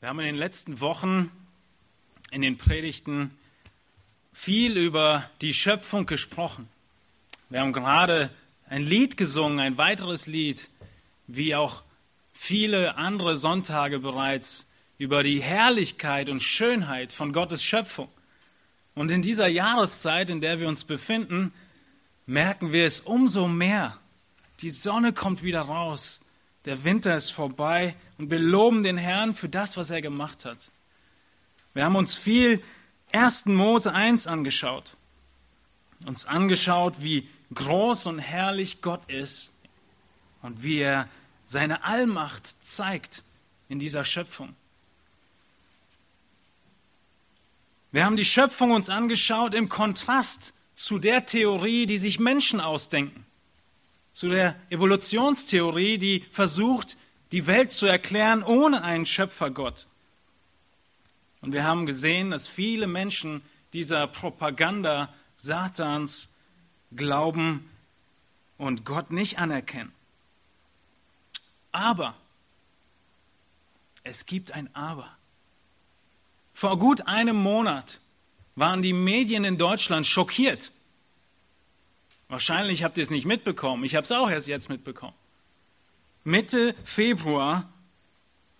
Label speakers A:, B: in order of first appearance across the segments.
A: Wir haben in den letzten Wochen in den Predigten viel über die Schöpfung gesprochen. Wir haben gerade ein Lied gesungen, ein weiteres Lied, wie auch viele andere Sonntage bereits, über die Herrlichkeit und Schönheit von Gottes Schöpfung. Und in dieser Jahreszeit, in der wir uns befinden, merken wir es umso mehr. Die Sonne kommt wieder raus, der Winter ist vorbei und wir loben den Herrn für das, was er gemacht hat. Wir haben uns viel 1. Mose 1 angeschaut. Uns angeschaut, wie groß und herrlich Gott ist und wie er seine Allmacht zeigt in dieser Schöpfung. Wir haben die Schöpfung uns angeschaut im Kontrast zu der Theorie, die sich Menschen ausdenken, zu der Evolutionstheorie, die versucht, die Welt zu erklären ohne einen Schöpfergott. Und wir haben gesehen, dass viele Menschen dieser Propaganda Satans glauben und Gott nicht anerkennen. Aber, es gibt ein Aber. Vor gut einem Monat waren die Medien in Deutschland schockiert. Wahrscheinlich habt ihr es nicht mitbekommen. Ich habe es auch erst jetzt mitbekommen. Mitte Februar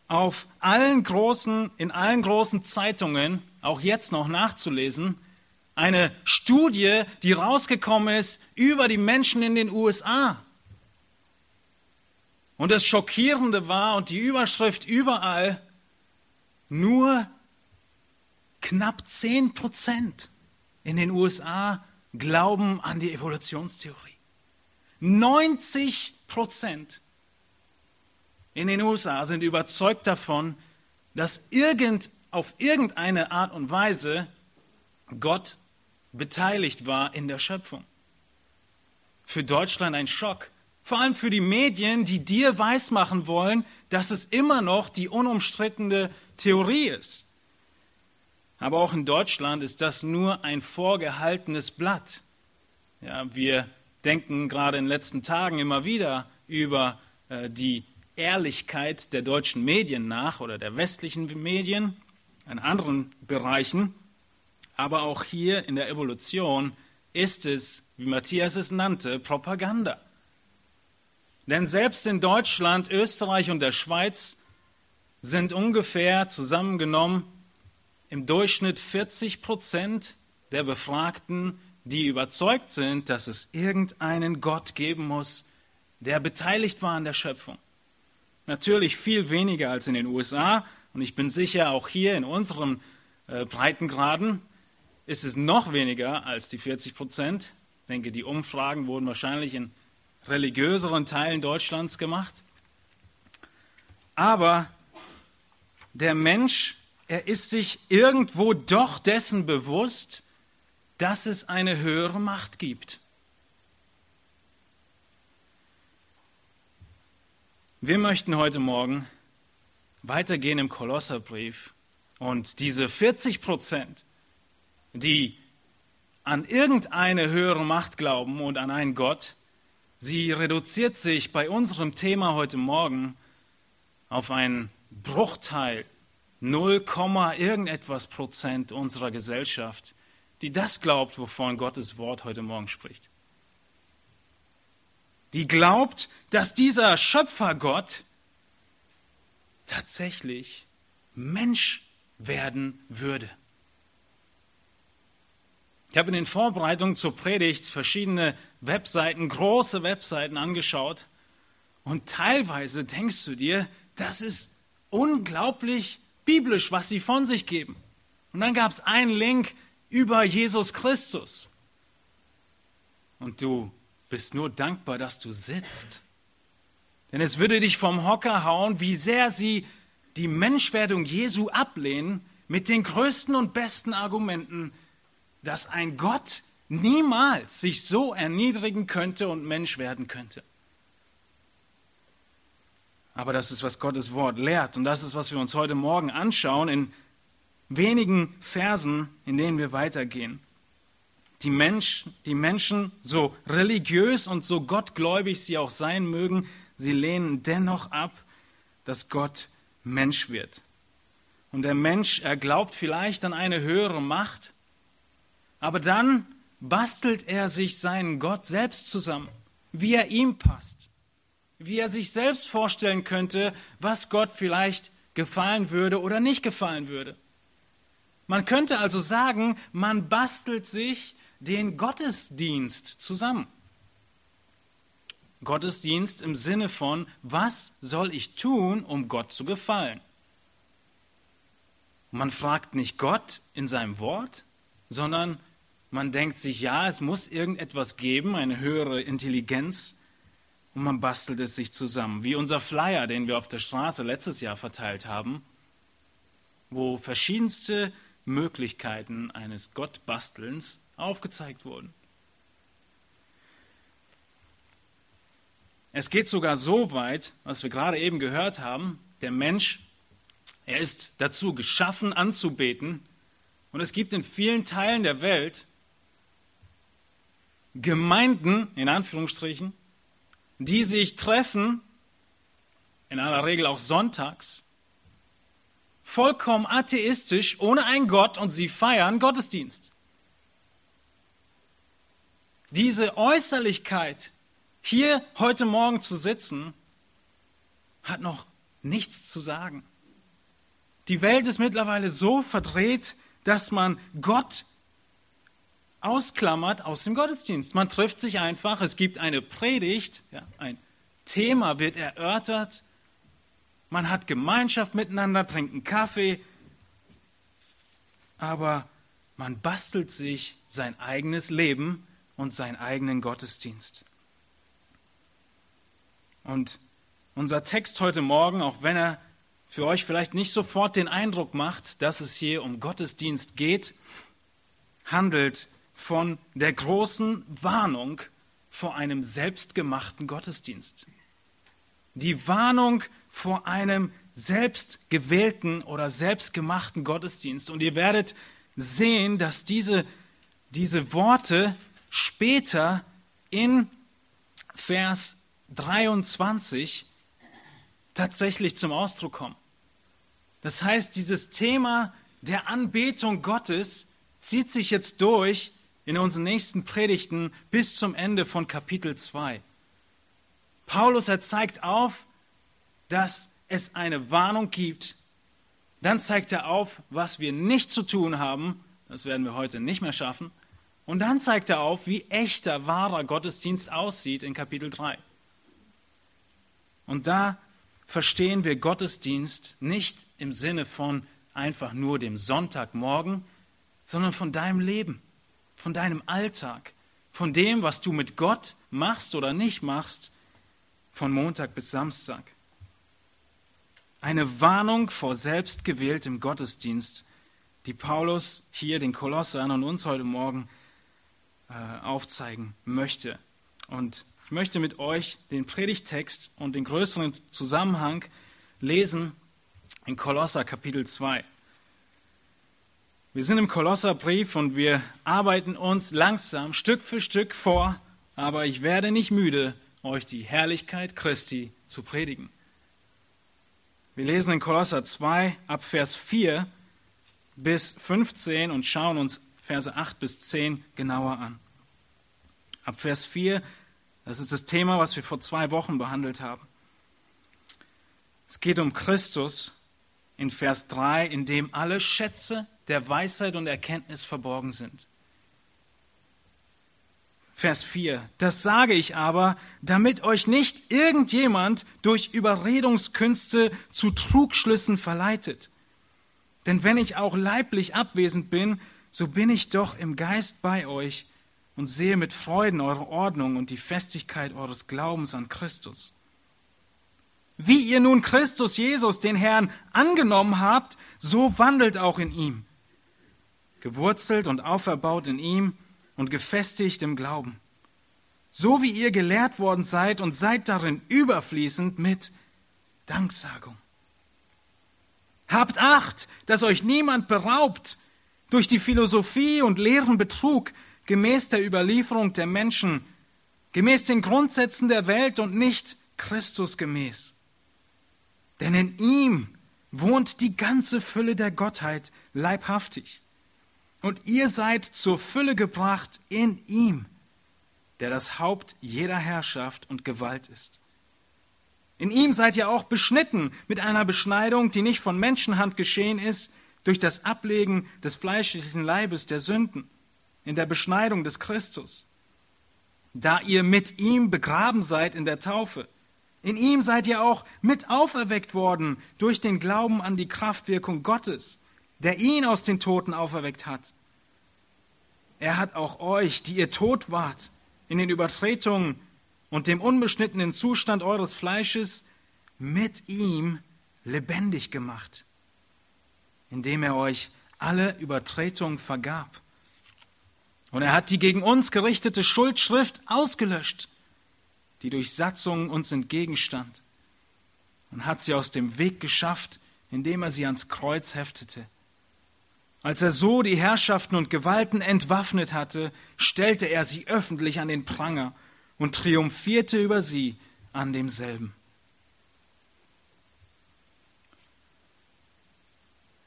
A: auf allen großen, in allen großen Zeitungen, auch jetzt noch nachzulesen, eine Studie, die rausgekommen ist über die Menschen in den USA. Und das Schockierende war und die Überschrift überall, nur knapp 10 Prozent in den USA glauben an die Evolutionstheorie. 90 Prozent in den USA sind überzeugt davon, dass irgend, auf irgendeine Art und Weise Gott beteiligt war in der Schöpfung. Für Deutschland ein Schock. Vor allem für die Medien, die dir weismachen wollen, dass es immer noch die unumstrittene Theorie ist. Aber auch in Deutschland ist das nur ein vorgehaltenes Blatt. Ja, wir denken gerade in den letzten Tagen immer wieder über äh, die Ehrlichkeit der deutschen Medien nach oder der westlichen Medien in anderen Bereichen. Aber auch hier in der Evolution ist es, wie Matthias es nannte, Propaganda. Denn selbst in Deutschland, Österreich und der Schweiz sind ungefähr zusammengenommen im Durchschnitt 40 Prozent der Befragten, die überzeugt sind, dass es irgendeinen Gott geben muss, der beteiligt war an der Schöpfung. Natürlich viel weniger als in den USA und ich bin sicher, auch hier in unseren äh, Breitengraden ist es noch weniger als die 40 Prozent. Ich denke, die Umfragen wurden wahrscheinlich in religiöseren Teilen Deutschlands gemacht. Aber der Mensch er ist sich irgendwo doch dessen bewusst, dass es eine höhere Macht gibt. Wir möchten heute Morgen weitergehen im Kolosserbrief und diese 40 Prozent, die an irgendeine höhere Macht glauben und an einen Gott, sie reduziert sich bei unserem Thema heute Morgen auf einen Bruchteil 0, irgendetwas Prozent unserer Gesellschaft, die das glaubt, wovon Gottes Wort heute Morgen spricht. Die glaubt, dass dieser Schöpfergott tatsächlich Mensch werden würde. Ich habe in den Vorbereitungen zur Predigt verschiedene Webseiten, große Webseiten angeschaut und teilweise denkst du dir, das ist unglaublich biblisch, was sie von sich geben. Und dann gab es einen Link über Jesus Christus. Und du bist nur dankbar, dass du sitzt. Denn es würde dich vom Hocker hauen, wie sehr sie die Menschwerdung Jesu ablehnen mit den größten und besten Argumenten, dass ein Gott niemals sich so erniedrigen könnte und Mensch werden könnte. Aber das ist, was Gottes Wort lehrt. Und das ist, was wir uns heute Morgen anschauen in wenigen Versen, in denen wir weitergehen. Die, Mensch, die Menschen, so religiös und so gottgläubig sie auch sein mögen, sie lehnen dennoch ab, dass Gott Mensch wird. und der Mensch, er glaubt vielleicht an eine höhere Macht, aber dann bastelt er sich seinen Gott selbst zusammen, wie er ihm passt, wie er sich selbst vorstellen könnte, was Gott vielleicht gefallen würde oder nicht gefallen würde. Man könnte also sagen, man bastelt sich den Gottesdienst zusammen. Gottesdienst im Sinne von, was soll ich tun, um Gott zu gefallen? Man fragt nicht Gott in seinem Wort, sondern man denkt sich, ja, es muss irgendetwas geben, eine höhere Intelligenz, und man bastelt es sich zusammen. Wie unser Flyer, den wir auf der Straße letztes Jahr verteilt haben, wo verschiedenste Möglichkeiten eines Gottbastelns aufgezeigt wurden. Es geht sogar so weit, was wir gerade eben gehört haben, der Mensch, er ist dazu geschaffen anzubeten und es gibt in vielen Teilen der Welt Gemeinden, in Anführungsstrichen, die sich treffen, in aller Regel auch sonntags, vollkommen atheistisch, ohne einen Gott und sie feiern Gottesdienst. Diese Äußerlichkeit, hier heute Morgen zu sitzen, hat noch nichts zu sagen. Die Welt ist mittlerweile so verdreht, dass man Gott ausklammert aus dem Gottesdienst. Man trifft sich einfach, es gibt eine Predigt, ja, ein Thema wird erörtert, man hat Gemeinschaft miteinander, trinkt einen Kaffee, aber man bastelt sich sein eigenes Leben und seinen eigenen Gottesdienst. Und unser Text heute Morgen, auch wenn er für euch vielleicht nicht sofort den Eindruck macht, dass es hier um Gottesdienst geht, handelt von der großen Warnung vor einem selbstgemachten Gottesdienst. Die Warnung vor einem selbstgewählten oder selbstgemachten Gottesdienst. Und ihr werdet sehen, dass diese, diese Worte später in Vers 23 tatsächlich zum Ausdruck kommen. Das heißt, dieses Thema der Anbetung Gottes zieht sich jetzt durch in unseren nächsten Predigten bis zum Ende von Kapitel 2. Paulus, er zeigt auf, dass es eine Warnung gibt. Dann zeigt er auf, was wir nicht zu tun haben. Das werden wir heute nicht mehr schaffen. Und dann zeigt er auf, wie echter, wahrer Gottesdienst aussieht in Kapitel 3. Und da verstehen wir Gottesdienst nicht im Sinne von einfach nur dem Sonntagmorgen, sondern von deinem Leben von deinem Alltag, von dem, was du mit Gott machst oder nicht machst, von Montag bis Samstag. Eine Warnung vor selbstgewähltem Gottesdienst, die Paulus hier den Kolossern und uns heute Morgen äh, aufzeigen möchte. Und ich möchte mit euch den Predigtext und den größeren Zusammenhang lesen in Kolosser Kapitel 2. Wir sind im Kolosserbrief und wir arbeiten uns langsam Stück für Stück vor, aber ich werde nicht müde, euch die Herrlichkeit Christi zu predigen. Wir lesen in Kolosser 2 ab Vers 4 bis 15 und schauen uns Verse 8 bis 10 genauer an. Ab Vers 4, das ist das Thema, was wir vor zwei Wochen behandelt haben. Es geht um Christus in Vers 3, in dem alle Schätze der Weisheit und Erkenntnis verborgen sind. Vers 4. Das sage ich aber, damit euch nicht irgendjemand durch Überredungskünste zu Trugschlüssen verleitet. Denn wenn ich auch leiblich abwesend bin, so bin ich doch im Geist bei euch und sehe mit Freuden eure Ordnung und die Festigkeit eures Glaubens an Christus. Wie ihr nun Christus Jesus, den Herrn, angenommen habt, so wandelt auch in ihm gewurzelt und auferbaut in ihm und gefestigt im Glauben. So wie ihr gelehrt worden seid und seid darin überfließend mit Danksagung. Habt Acht, dass euch niemand beraubt durch die Philosophie und leeren Betrug gemäß der Überlieferung der Menschen, gemäß den Grundsätzen der Welt und nicht Christus gemäß. Denn in ihm wohnt die ganze Fülle der Gottheit leibhaftig. Und ihr seid zur Fülle gebracht in ihm, der das Haupt jeder Herrschaft und Gewalt ist. In ihm seid ihr auch beschnitten mit einer Beschneidung, die nicht von Menschenhand geschehen ist, durch das Ablegen des fleischlichen Leibes der Sünden, in der Beschneidung des Christus. Da ihr mit ihm begraben seid in der Taufe, in ihm seid ihr auch mit auferweckt worden durch den Glauben an die Kraftwirkung Gottes, der ihn aus den Toten auferweckt hat. Er hat auch euch, die ihr tot wart, in den Übertretungen und dem unbeschnittenen Zustand eures Fleisches, mit ihm lebendig gemacht, indem er euch alle Übertretungen vergab. Und er hat die gegen uns gerichtete Schuldschrift ausgelöscht, die durch Satzungen uns entgegenstand, und hat sie aus dem Weg geschafft, indem er sie ans Kreuz heftete. Als er so die Herrschaften und Gewalten entwaffnet hatte, stellte er sie öffentlich an den Pranger und triumphierte über sie an demselben.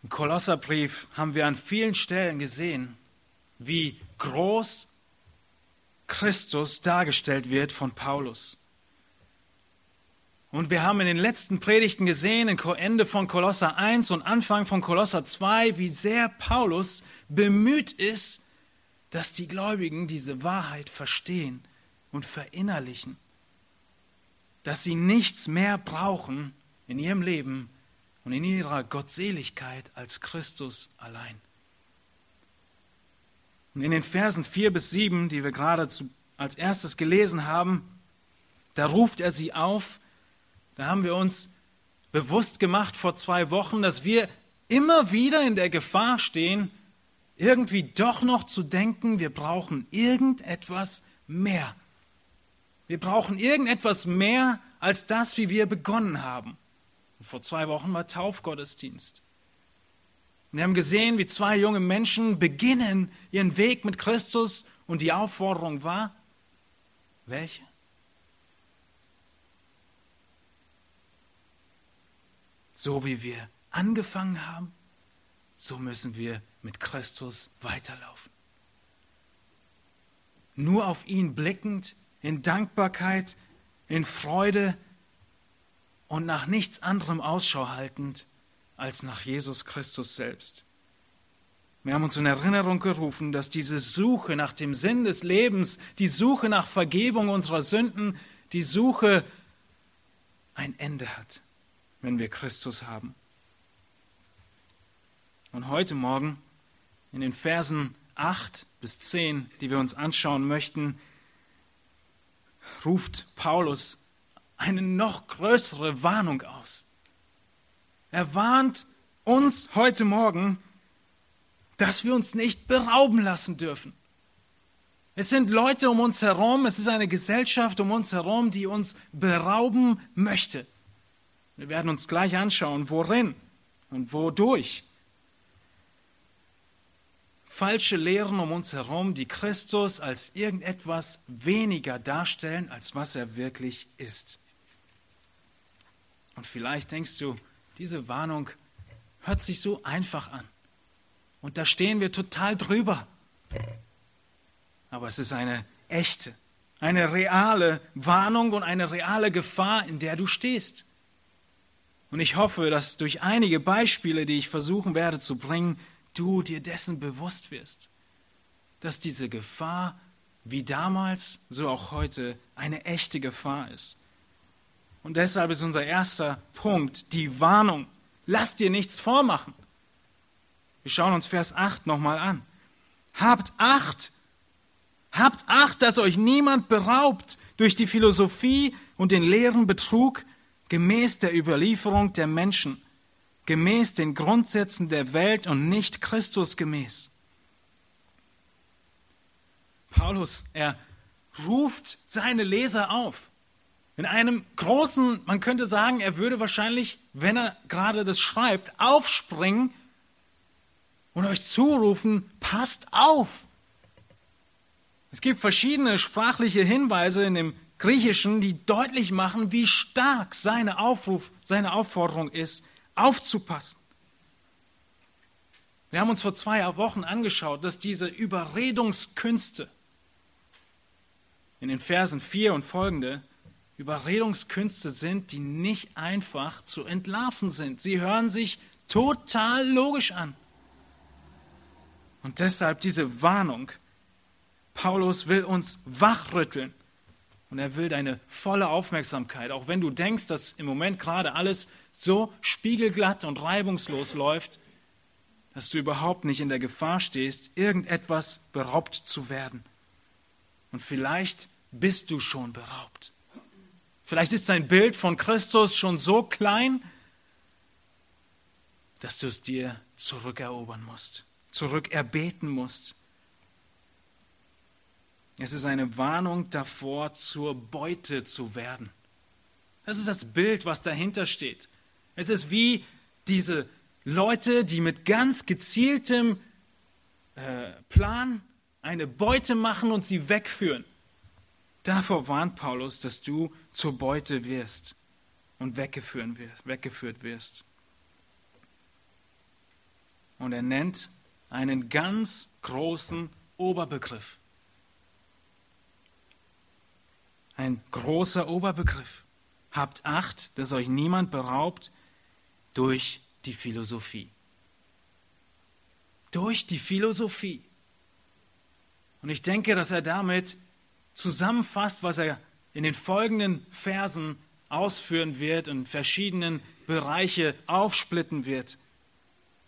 A: Im Kolosserbrief haben wir an vielen Stellen gesehen, wie groß Christus dargestellt wird von Paulus. Und wir haben in den letzten Predigten gesehen, in Ende von Kolosser 1 und Anfang von Kolosser 2, wie sehr Paulus bemüht ist, dass die Gläubigen diese Wahrheit verstehen und verinnerlichen, dass sie nichts mehr brauchen in ihrem Leben und in ihrer Gottseligkeit als Christus allein. Und in den Versen 4 bis 7, die wir gerade als erstes gelesen haben, da ruft er sie auf, da haben wir uns bewusst gemacht vor zwei Wochen, dass wir immer wieder in der Gefahr stehen, irgendwie doch noch zu denken, wir brauchen irgendetwas mehr. Wir brauchen irgendetwas mehr als das, wie wir begonnen haben. Und vor zwei Wochen war Taufgottesdienst. Wir haben gesehen, wie zwei junge Menschen beginnen ihren Weg mit Christus und die Aufforderung war, welche? So wie wir angefangen haben, so müssen wir mit Christus weiterlaufen. Nur auf ihn blickend, in Dankbarkeit, in Freude und nach nichts anderem Ausschau haltend als nach Jesus Christus selbst. Wir haben uns in Erinnerung gerufen, dass diese Suche nach dem Sinn des Lebens, die Suche nach Vergebung unserer Sünden, die Suche ein Ende hat wenn wir Christus haben. Und heute Morgen in den Versen 8 bis 10, die wir uns anschauen möchten, ruft Paulus eine noch größere Warnung aus. Er warnt uns heute Morgen, dass wir uns nicht berauben lassen dürfen. Es sind Leute um uns herum, es ist eine Gesellschaft um uns herum, die uns berauben möchte. Wir werden uns gleich anschauen, worin und wodurch. Falsche Lehren um uns herum, die Christus als irgendetwas weniger darstellen, als was er wirklich ist. Und vielleicht denkst du, diese Warnung hört sich so einfach an. Und da stehen wir total drüber. Aber es ist eine echte, eine reale Warnung und eine reale Gefahr, in der du stehst. Und ich hoffe, dass durch einige Beispiele, die ich versuchen werde zu bringen, du dir dessen bewusst wirst, dass diese Gefahr wie damals, so auch heute, eine echte Gefahr ist. Und deshalb ist unser erster Punkt die Warnung. Lass dir nichts vormachen. Wir schauen uns Vers 8 nochmal an. Habt Acht, habt Acht, dass euch niemand beraubt durch die Philosophie und den leeren Betrug, gemäß der Überlieferung der Menschen, gemäß den Grundsätzen der Welt und nicht Christus gemäß. Paulus, er ruft seine Leser auf. In einem großen, man könnte sagen, er würde wahrscheinlich, wenn er gerade das schreibt, aufspringen und euch zurufen, passt auf. Es gibt verschiedene sprachliche Hinweise in dem Griechischen, die deutlich machen, wie stark seine Aufruf, seine Aufforderung ist. aufzupassen. Wir haben uns vor zwei Wochen angeschaut, dass diese Überredungskünste in den Versen 4 und folgende Überredungskünste sind, die nicht einfach zu entlarven sind. Sie hören sich total logisch an. Und deshalb diese Warnung. Paulus will uns wachrütteln. Und er will deine volle Aufmerksamkeit, auch wenn du denkst, dass im Moment gerade alles so spiegelglatt und reibungslos läuft, dass du überhaupt nicht in der Gefahr stehst, irgendetwas beraubt zu werden. Und vielleicht bist du schon beraubt. Vielleicht ist dein Bild von Christus schon so klein, dass du es dir zurückerobern musst, zurückerbeten musst. Es ist eine Warnung davor, zur Beute zu werden. Das ist das Bild, was dahinter steht. Es ist wie diese Leute, die mit ganz gezieltem äh, Plan eine Beute machen und sie wegführen. Davor warnt Paulus, dass du zur Beute wirst und weggeführt wirst. Und er nennt einen ganz großen Oberbegriff. Ein großer Oberbegriff. Habt Acht, dass euch niemand beraubt durch die Philosophie. Durch die Philosophie. Und ich denke, dass er damit zusammenfasst, was er in den folgenden Versen ausführen wird und verschiedenen Bereiche aufsplitten wird.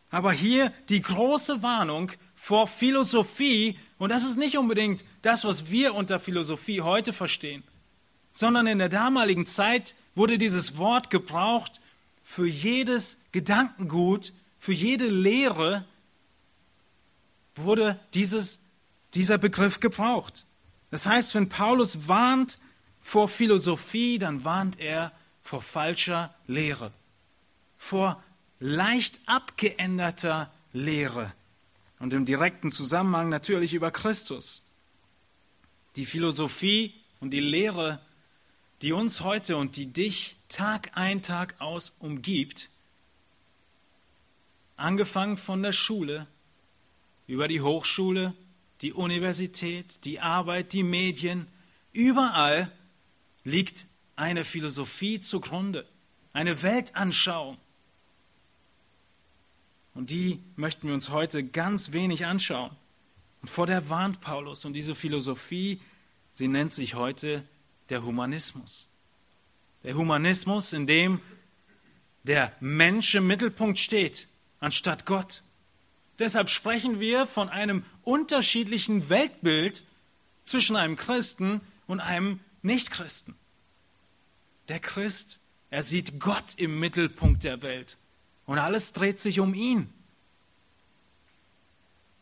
A: Aber hier die große Warnung vor Philosophie, und das ist nicht unbedingt das, was wir unter Philosophie heute verstehen sondern in der damaligen Zeit wurde dieses Wort gebraucht für jedes Gedankengut, für jede Lehre wurde dieses, dieser Begriff gebraucht. Das heißt, wenn Paulus warnt vor Philosophie, dann warnt er vor falscher Lehre, vor leicht abgeänderter Lehre und im direkten Zusammenhang natürlich über Christus. Die Philosophie und die Lehre die uns heute und die dich Tag ein, Tag aus umgibt, angefangen von der Schule, über die Hochschule, die Universität, die Arbeit, die Medien, überall liegt eine Philosophie zugrunde, eine Weltanschauung. Und die möchten wir uns heute ganz wenig anschauen. Und vor der warnt Paulus und diese Philosophie, sie nennt sich heute der Humanismus. Der Humanismus, in dem der Mensch im Mittelpunkt steht, anstatt Gott. Deshalb sprechen wir von einem unterschiedlichen Weltbild zwischen einem Christen und einem Nichtchristen. Der Christ, er sieht Gott im Mittelpunkt der Welt und alles dreht sich um ihn.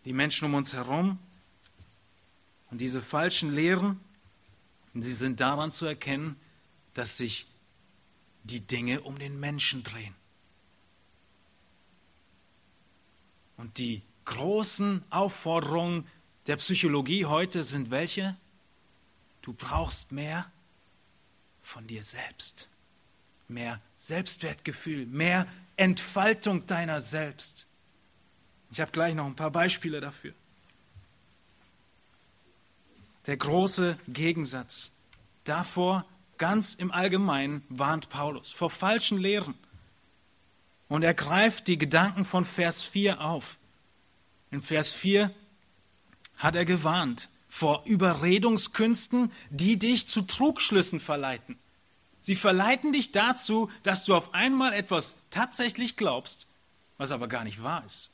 A: Die Menschen um uns herum und diese falschen Lehren, sie sind daran zu erkennen, dass sich die Dinge um den Menschen drehen. Und die großen Aufforderungen der Psychologie heute sind welche? Du brauchst mehr von dir selbst, mehr Selbstwertgefühl, mehr Entfaltung deiner selbst. Ich habe gleich noch ein paar Beispiele dafür. Der große Gegensatz. Davor, ganz im Allgemeinen, warnt Paulus vor falschen Lehren. Und er greift die Gedanken von Vers 4 auf. In Vers 4 hat er gewarnt vor Überredungskünsten, die dich zu Trugschlüssen verleiten. Sie verleiten dich dazu, dass du auf einmal etwas tatsächlich glaubst, was aber gar nicht wahr ist.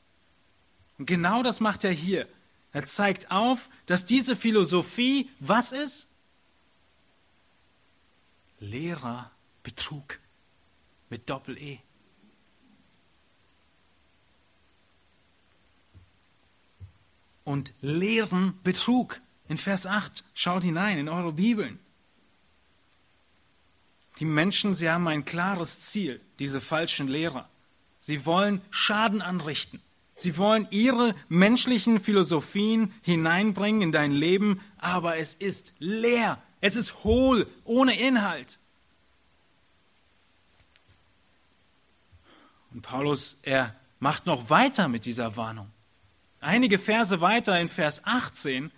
A: Und genau das macht er hier. Er zeigt auf, dass diese Philosophie was ist? Lehrer Betrug mit Doppel-E. Und Lehren Betrug. In Vers 8, schaut hinein in eure Bibeln. Die Menschen, sie haben ein klares Ziel, diese falschen Lehrer. Sie wollen Schaden anrichten. Sie wollen ihre menschlichen Philosophien hineinbringen in dein Leben, aber es ist leer, es ist hohl, ohne Inhalt. Und Paulus, er macht noch weiter mit dieser Warnung. Einige Verse weiter in Vers 18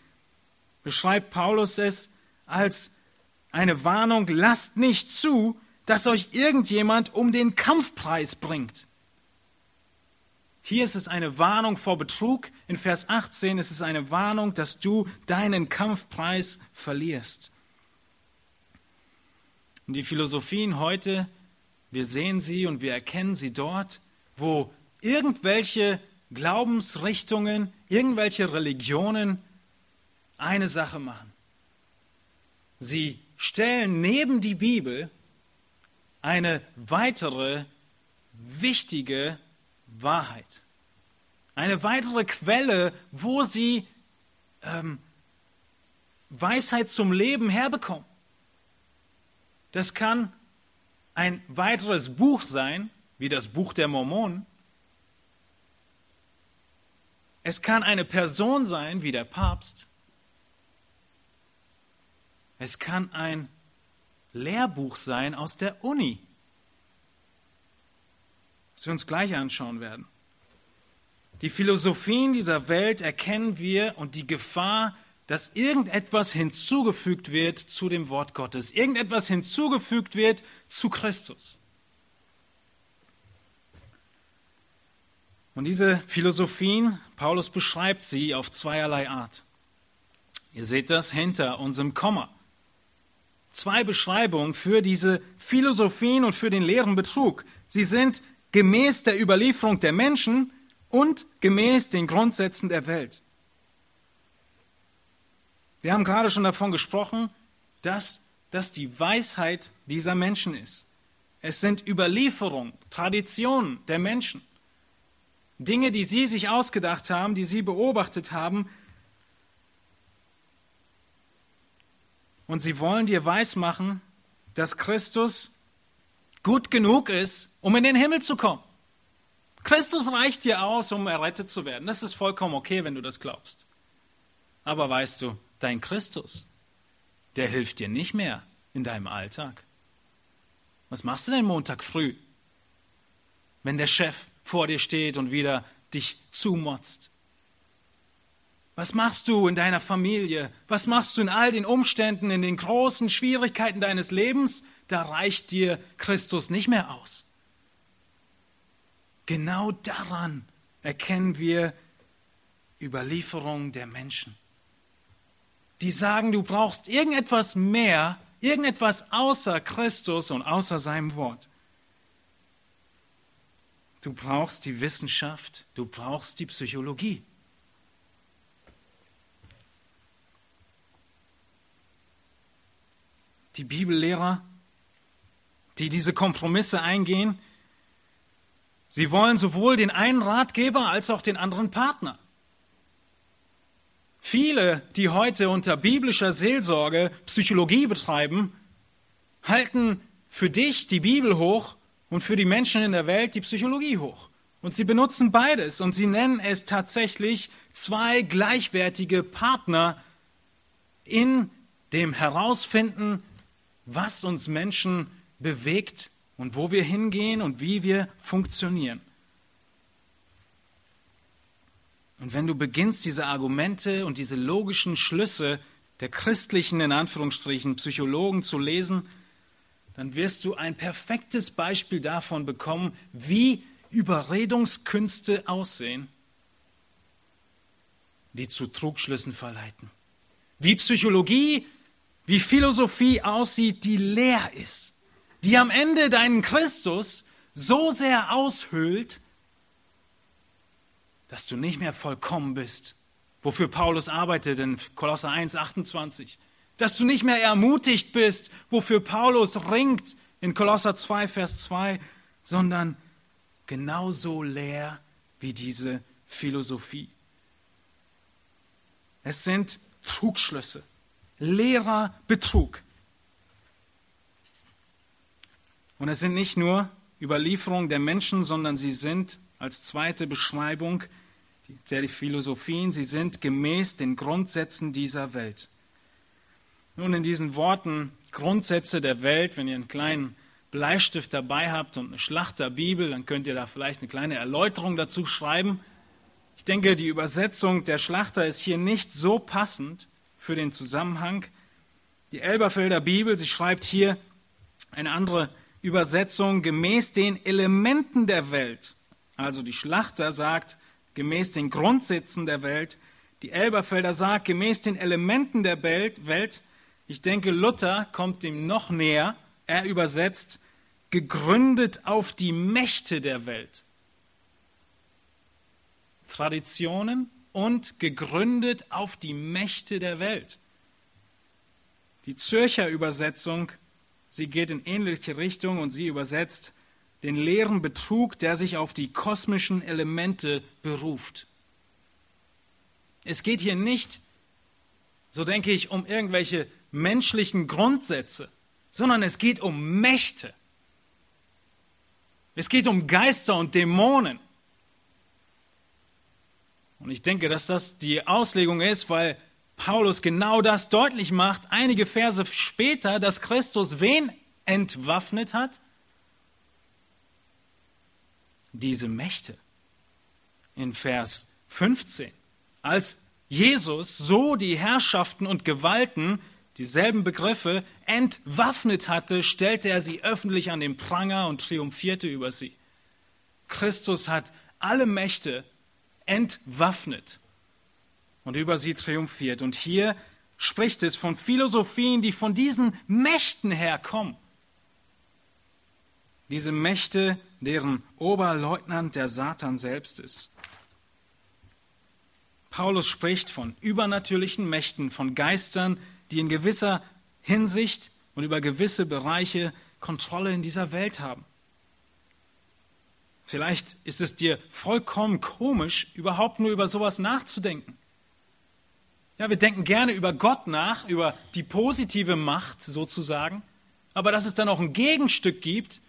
A: beschreibt Paulus es als eine Warnung, lasst nicht zu, dass euch irgendjemand um den Kampfpreis bringt. Hier ist es eine Warnung vor Betrug. In Vers 18 ist es eine Warnung, dass du deinen Kampfpreis verlierst. Und die Philosophien heute, wir sehen sie und wir erkennen sie dort, wo irgendwelche Glaubensrichtungen, irgendwelche Religionen eine Sache machen. Sie stellen neben die Bibel eine weitere wichtige Wahrheit. Eine weitere Quelle, wo sie ähm, Weisheit zum Leben herbekommen. Das kann ein weiteres Buch sein, wie das Buch der Mormonen. Es kann eine Person sein, wie der Papst. Es kann ein Lehrbuch sein aus der Uni, das wir uns gleich anschauen werden. Die Philosophien dieser Welt erkennen wir und die Gefahr, dass irgendetwas hinzugefügt wird zu dem Wort Gottes, irgendetwas hinzugefügt wird zu Christus. Und diese Philosophien, Paulus beschreibt sie auf zweierlei Art. Ihr seht das hinter unserem Komma zwei Beschreibungen für diese Philosophien und für den leeren Betrug. Sie sind gemäß der Überlieferung der Menschen und gemäß den Grundsätzen der Welt. Wir haben gerade schon davon gesprochen, dass das die Weisheit dieser Menschen ist. Es sind Überlieferungen, Traditionen der Menschen. Dinge, die sie sich ausgedacht haben, die sie beobachtet haben, und sie wollen dir weismachen, dass Christus gut genug ist, um in den Himmel zu kommen. Christus reicht dir aus, um errettet zu werden. Das ist vollkommen okay, wenn du das glaubst. Aber weißt du, dein Christus, der hilft dir nicht mehr in deinem Alltag. Was machst du denn Montag früh, wenn der Chef vor dir steht und wieder dich zumotzt? Was machst du in deiner Familie? Was machst du in all den Umständen, in den großen Schwierigkeiten deines Lebens? Da reicht dir Christus nicht mehr aus. Genau daran erkennen wir Überlieferung der Menschen. Die sagen, du brauchst irgendetwas mehr, irgendetwas außer Christus und außer seinem Wort. Du brauchst die Wissenschaft, du brauchst die Psychologie. Die Bibellehrer, die diese Kompromisse eingehen, sie wollen sowohl den einen Ratgeber als auch den anderen Partner. Viele, die heute unter biblischer Seelsorge Psychologie betreiben, halten für dich die Bibel hoch und für die Menschen in der Welt die Psychologie hoch. Und sie benutzen beides und sie nennen es tatsächlich zwei gleichwertige Partner in dem Herausfinden was uns Menschen bewegt und wo wir hingehen und wie wir funktionieren. Und wenn du beginnst, diese Argumente und diese logischen Schlüsse der christlichen, in Anführungsstrichen, Psychologen zu lesen, dann wirst du ein perfektes Beispiel davon bekommen, wie Überredungskünste aussehen, die zu Trugschlüssen verleiten. Wie Psychologie wie Philosophie aussieht, die leer ist, die am Ende deinen Christus so sehr aushöhlt, dass du nicht mehr vollkommen bist, wofür Paulus arbeitet in Kolosser 1, 28, dass du nicht mehr ermutigt bist, wofür Paulus ringt in Kolosser 2, Vers 2, sondern genauso leer wie diese Philosophie. Es sind Trugschlüsse leerer Betrug. Und es sind nicht nur Überlieferungen der Menschen, sondern sie sind als zweite Beschreibung der Philosophien, sie sind gemäß den Grundsätzen dieser Welt. Nun in diesen Worten Grundsätze der Welt, wenn ihr einen kleinen Bleistift dabei habt und eine Schlachterbibel, dann könnt ihr da vielleicht eine kleine Erläuterung dazu schreiben. Ich denke, die Übersetzung der Schlachter ist hier nicht so passend für den Zusammenhang. Die Elberfelder Bibel, sie schreibt hier eine andere Übersetzung gemäß den Elementen der Welt. Also die Schlachter sagt gemäß den Grundsätzen der Welt. Die Elberfelder sagt gemäß den Elementen der Welt. Ich denke, Luther kommt dem noch näher. Er übersetzt gegründet auf die Mächte der Welt. Traditionen und gegründet auf die Mächte der Welt. Die Zürcher Übersetzung, sie geht in ähnliche Richtung und sie übersetzt den leeren Betrug, der sich auf die kosmischen Elemente beruft. Es geht hier nicht, so denke ich, um irgendwelche menschlichen Grundsätze, sondern es geht um Mächte. Es geht um Geister und Dämonen. Und ich denke, dass das die Auslegung ist, weil Paulus genau das deutlich macht, einige Verse später, dass Christus wen entwaffnet hat? Diese Mächte. In Vers 15. Als Jesus so die Herrschaften und Gewalten dieselben Begriffe, entwaffnet hatte, stellte er sie öffentlich an den Pranger und triumphierte über sie. Christus hat alle Mächte entwaffnet und über sie triumphiert. Und hier spricht es von Philosophien, die von diesen Mächten herkommen. Diese Mächte, deren Oberleutnant der Satan selbst ist. Paulus spricht von übernatürlichen Mächten, von Geistern, die in gewisser Hinsicht und über gewisse Bereiche Kontrolle in dieser Welt haben. Vielleicht ist es dir vollkommen komisch, überhaupt nur über sowas nachzudenken. Ja, wir denken gerne über Gott nach, über die positive Macht sozusagen, aber dass es dann auch ein Gegenstück gibt,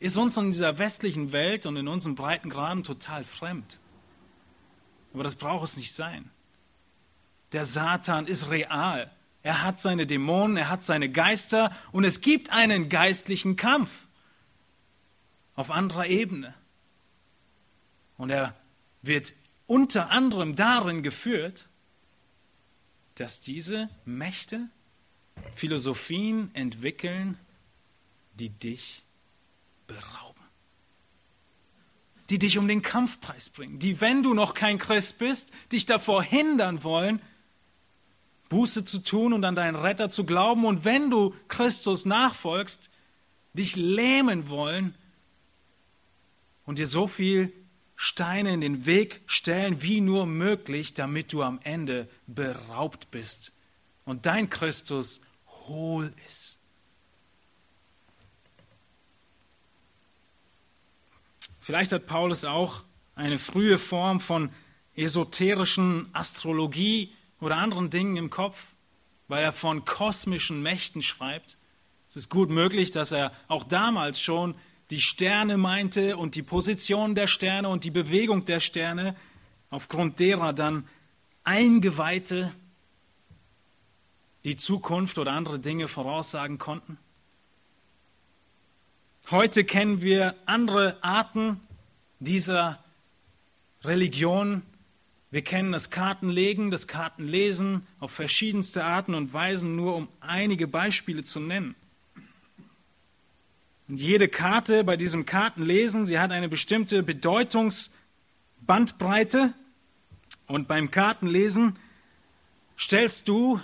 A: ist uns in dieser westlichen Welt und in unseren breiten Graden total fremd. Aber das braucht es nicht sein. Der Satan ist real. Er hat seine Dämonen, er hat seine Geister und es gibt einen geistlichen Kampf auf anderer Ebene. Und er wird unter anderem darin geführt, dass diese Mächte Philosophien entwickeln, die dich berauben. Die dich um den Kampfpreis bringen. Die, wenn du noch kein Christ bist, dich davor hindern wollen, Buße zu tun und an deinen Retter zu glauben und wenn du Christus nachfolgst, dich lähmen wollen und dir so viel Steine in den Weg stellen, wie nur möglich, damit du am Ende beraubt bist und dein Christus hohl ist. Vielleicht hat Paulus auch eine frühe Form von esoterischen Astrologie oder anderen Dingen im Kopf, weil er von kosmischen Mächten schreibt. Es ist gut möglich, dass er auch damals schon die Sterne meinte und die Position der Sterne und die Bewegung der Sterne, aufgrund derer dann Eingeweihte die Zukunft oder andere Dinge voraussagen konnten. Heute kennen wir andere Arten dieser Religion, wir kennen das Kartenlegen, das Kartenlesen auf verschiedenste Arten und Weisen, nur um einige Beispiele zu nennen. Und jede Karte bei diesem Kartenlesen, sie hat eine bestimmte Bedeutungsbandbreite. Und beim Kartenlesen stellst du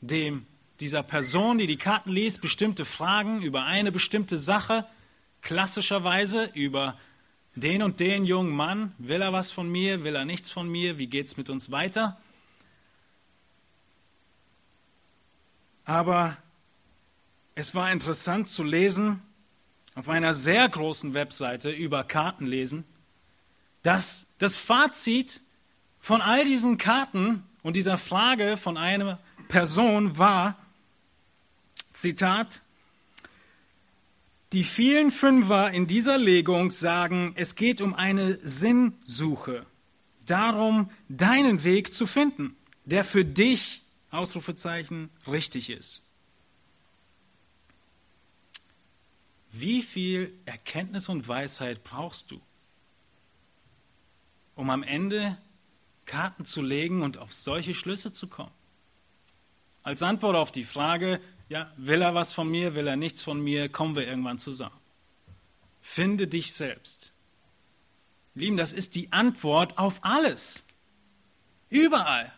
A: dem, dieser Person, die die Karten liest, bestimmte Fragen über eine bestimmte Sache, klassischerweise über den und den jungen Mann, will er was von mir, will er nichts von mir, wie geht es mit uns weiter? Aber es war interessant zu lesen auf einer sehr großen Webseite über Kartenlesen, dass das Fazit von all diesen Karten und dieser Frage von einer Person war, Zitat, die vielen Fünfer in dieser Legung sagen, es geht um eine Sinnsuche, darum, deinen Weg zu finden, der für dich, Ausrufezeichen, richtig ist. Wie viel Erkenntnis und Weisheit brauchst du, um am Ende Karten zu legen und auf solche Schlüsse zu kommen? Als Antwort auf die Frage, ja, will er was von mir, will er nichts von mir, kommen wir irgendwann zusammen. Finde dich selbst. Lieben, das ist die Antwort auf alles. Überall.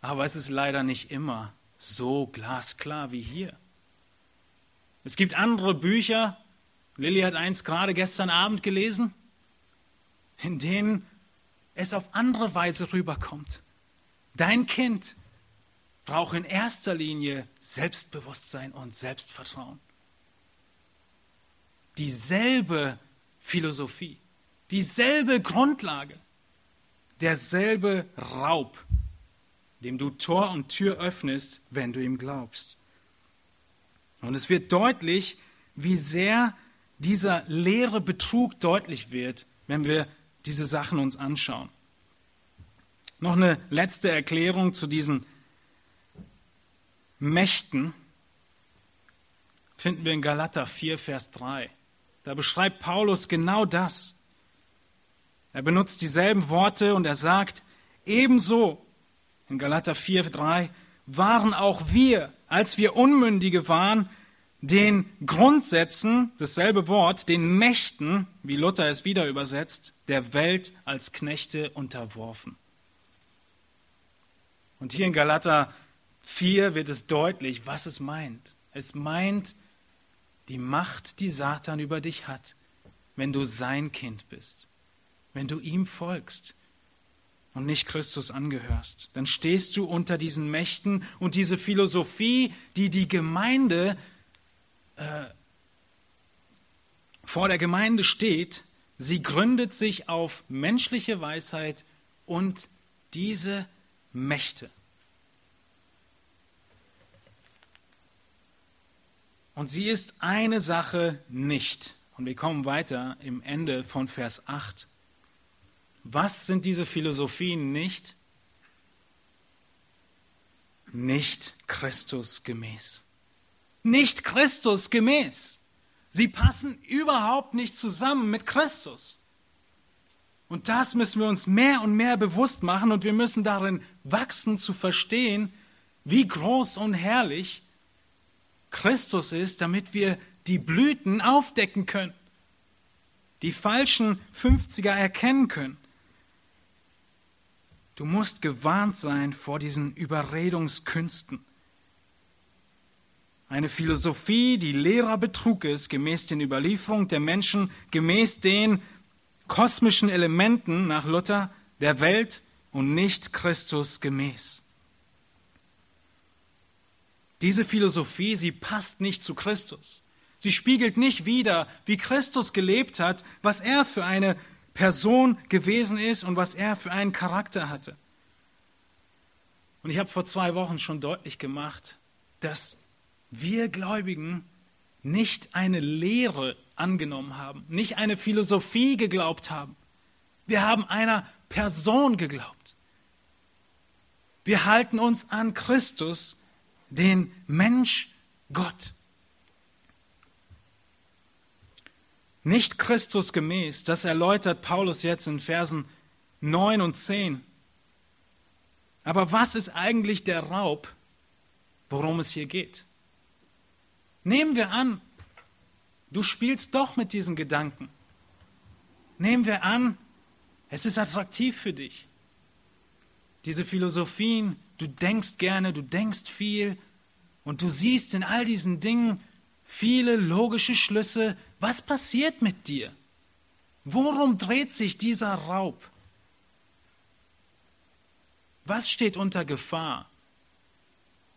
A: Aber es ist leider nicht immer so glasklar wie hier. Es gibt andere Bücher, Lilly hat eins gerade gestern Abend gelesen, in denen es auf andere Weise rüberkommt. Dein Kind braucht in erster Linie Selbstbewusstsein und Selbstvertrauen. Dieselbe Philosophie, dieselbe Grundlage, derselbe Raub, dem du Tor und Tür öffnest, wenn du ihm glaubst. Und es wird deutlich, wie sehr dieser leere Betrug deutlich wird, wenn wir diese Sachen uns anschauen. Noch eine letzte Erklärung zu diesen Mächten finden wir in Galater 4, Vers 3. Da beschreibt Paulus genau das. Er benutzt dieselben Worte und er sagt, ebenso in Galater 4, 3 waren auch wir als wir Unmündige waren, den Grundsätzen, dasselbe Wort, den Mächten, wie Luther es wieder übersetzt, der Welt als Knechte unterworfen. Und hier in Galater 4 wird es deutlich, was es meint. Es meint die Macht, die Satan über dich hat, wenn du sein Kind bist, wenn du ihm folgst, und nicht Christus angehörst. Dann stehst du unter diesen Mächten und diese Philosophie, die die Gemeinde äh, vor der Gemeinde steht, sie gründet sich auf menschliche Weisheit und diese Mächte. Und sie ist eine Sache nicht. Und wir kommen weiter im Ende von Vers 8. Was sind diese Philosophien nicht? Nicht Christus gemäß. Nicht Christus gemäß. Sie passen überhaupt nicht zusammen mit Christus. Und das müssen wir uns mehr und mehr bewusst machen und wir müssen darin wachsen zu verstehen, wie groß und herrlich Christus ist, damit wir die Blüten aufdecken können, die falschen 50er erkennen können. Du musst gewarnt sein vor diesen Überredungskünsten. Eine Philosophie, die leerer Betrug ist, gemäß den Überlieferungen der Menschen, gemäß den kosmischen Elementen nach Luther der Welt und nicht Christus gemäß. Diese Philosophie, sie passt nicht zu Christus. Sie spiegelt nicht wider, wie Christus gelebt hat, was er für eine Person gewesen ist und was er für einen Charakter hatte. Und ich habe vor zwei Wochen schon deutlich gemacht, dass wir Gläubigen nicht eine Lehre angenommen haben, nicht eine Philosophie geglaubt haben. Wir haben einer Person geglaubt. Wir halten uns an Christus, den Mensch Gott. Nicht Christus gemäß. Das erläutert Paulus jetzt in Versen 9 und 10. Aber was ist eigentlich der Raub, worum es hier geht? Nehmen wir an, du spielst doch mit diesen Gedanken. Nehmen wir an, es ist attraktiv für dich. Diese Philosophien, du denkst gerne, du denkst viel und du siehst in all diesen Dingen viele logische Schlüsse, was passiert mit dir? Worum dreht sich dieser Raub? Was steht unter Gefahr?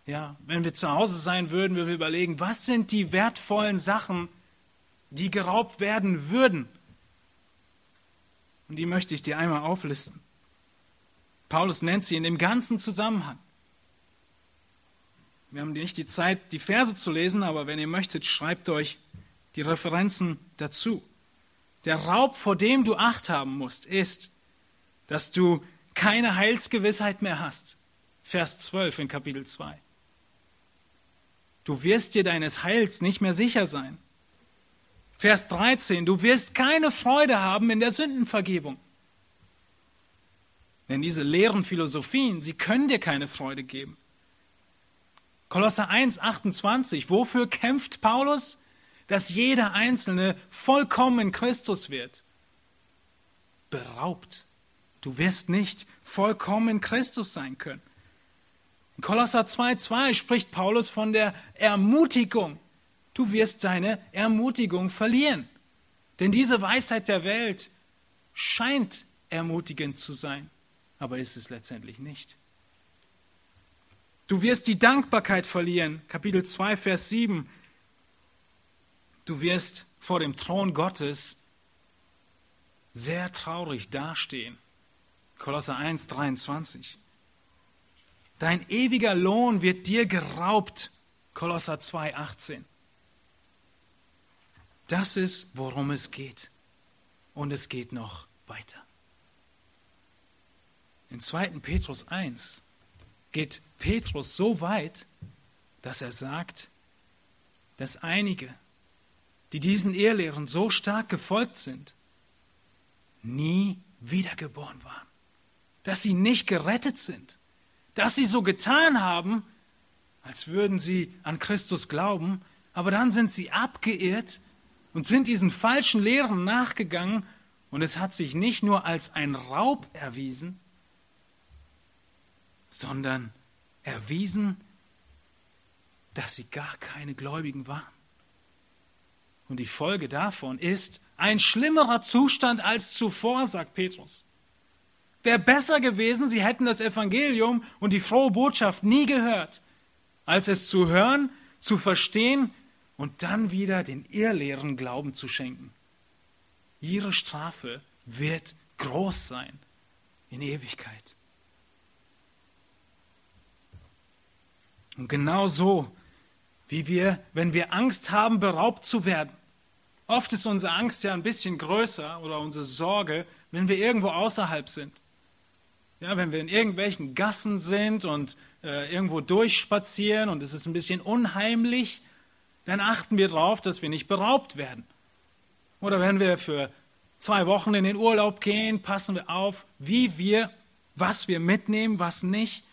A: Ja, wenn wir zu Hause sein würden, würden wir überlegen, was sind die wertvollen Sachen, die geraubt werden würden? Und die möchte ich dir einmal auflisten. Paulus nennt sie in dem ganzen Zusammenhang. Wir haben nicht die Zeit, die Verse zu lesen, aber wenn ihr möchtet, schreibt euch die Referenzen dazu. Der Raub, vor dem du Acht haben musst, ist, dass du keine Heilsgewissheit mehr hast. Vers 12 in Kapitel 2. Du wirst dir deines Heils nicht mehr sicher sein. Vers 13, du wirst keine Freude haben in der Sündenvergebung. Denn diese leeren Philosophien, sie können dir keine Freude geben. Kolosser 1, 28, wofür kämpft Paulus? Dass jeder Einzelne vollkommen in Christus wird. Beraubt. Du wirst nicht vollkommen in Christus sein können. In Kolosser 2,2 spricht Paulus von der Ermutigung. Du wirst deine Ermutigung verlieren. Denn diese Weisheit der Welt scheint ermutigend zu sein, aber ist es letztendlich nicht. Du wirst die Dankbarkeit verlieren. Kapitel 2, Vers 7. Du wirst vor dem Thron Gottes sehr traurig dastehen. Kolosser 1, 23. Dein ewiger Lohn wird dir geraubt. Kolosser 2, 18. Das ist, worum es geht. Und es geht noch weiter. In 2. Petrus 1 geht Petrus so weit, dass er sagt, dass einige, die diesen Ehrlehren so stark gefolgt sind, nie wiedergeboren waren, dass sie nicht gerettet sind, dass sie so getan haben, als würden sie an Christus glauben, aber dann sind sie abgeirrt und sind diesen falschen Lehren nachgegangen und es hat sich nicht nur als ein Raub erwiesen, sondern erwiesen, dass sie gar keine Gläubigen waren. Und die Folge davon ist ein schlimmerer Zustand als zuvor, sagt Petrus. Wäre besser gewesen, sie hätten das Evangelium und die frohe Botschaft nie gehört, als es zu hören, zu verstehen und dann wieder den irrleeren Glauben zu schenken. Ihre Strafe wird groß sein in Ewigkeit. Und genau so, wie wir, wenn wir Angst haben, beraubt zu werden. Oft ist unsere Angst ja ein bisschen größer oder unsere Sorge, wenn wir irgendwo außerhalb sind. Ja, wenn wir in irgendwelchen Gassen sind und äh, irgendwo durchspazieren und es ist ein bisschen unheimlich, dann achten wir darauf, dass wir nicht beraubt werden. Oder wenn wir für zwei Wochen in den Urlaub gehen, passen wir auf, wie wir, was wir mitnehmen, was nicht.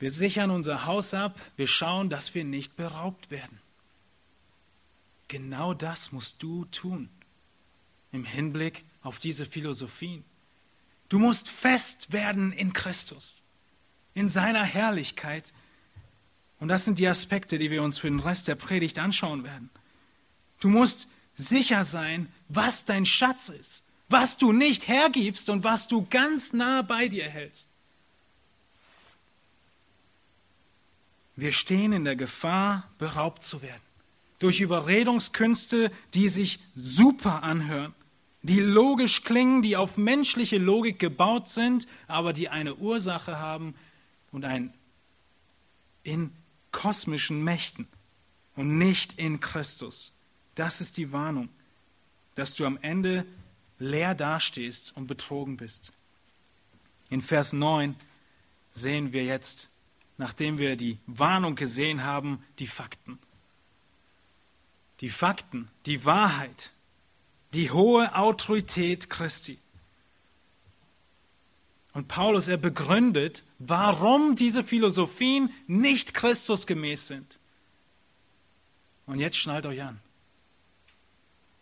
A: Wir sichern unser Haus ab, wir schauen, dass wir nicht beraubt werden. Genau das musst du tun im Hinblick auf diese Philosophien. Du musst fest werden in Christus, in seiner Herrlichkeit. Und das sind die Aspekte, die wir uns für den Rest der Predigt anschauen werden. Du musst sicher sein, was dein Schatz ist, was du nicht hergibst und was du ganz nah bei dir hältst. Wir stehen in der Gefahr, beraubt zu werden. Durch Überredungskünste, die sich super anhören die logisch klingen, die auf menschliche Logik gebaut sind, aber die eine Ursache haben und ein in kosmischen Mächten und nicht in Christus. Das ist die Warnung, dass du am Ende leer dastehst und betrogen bist. In Vers 9 sehen wir jetzt, nachdem wir die Warnung gesehen haben, die Fakten. Die Fakten, die Wahrheit, die hohe Autorität Christi. Und Paulus, er begründet, warum diese Philosophien nicht Christusgemäß sind. Und jetzt schnallt euch an.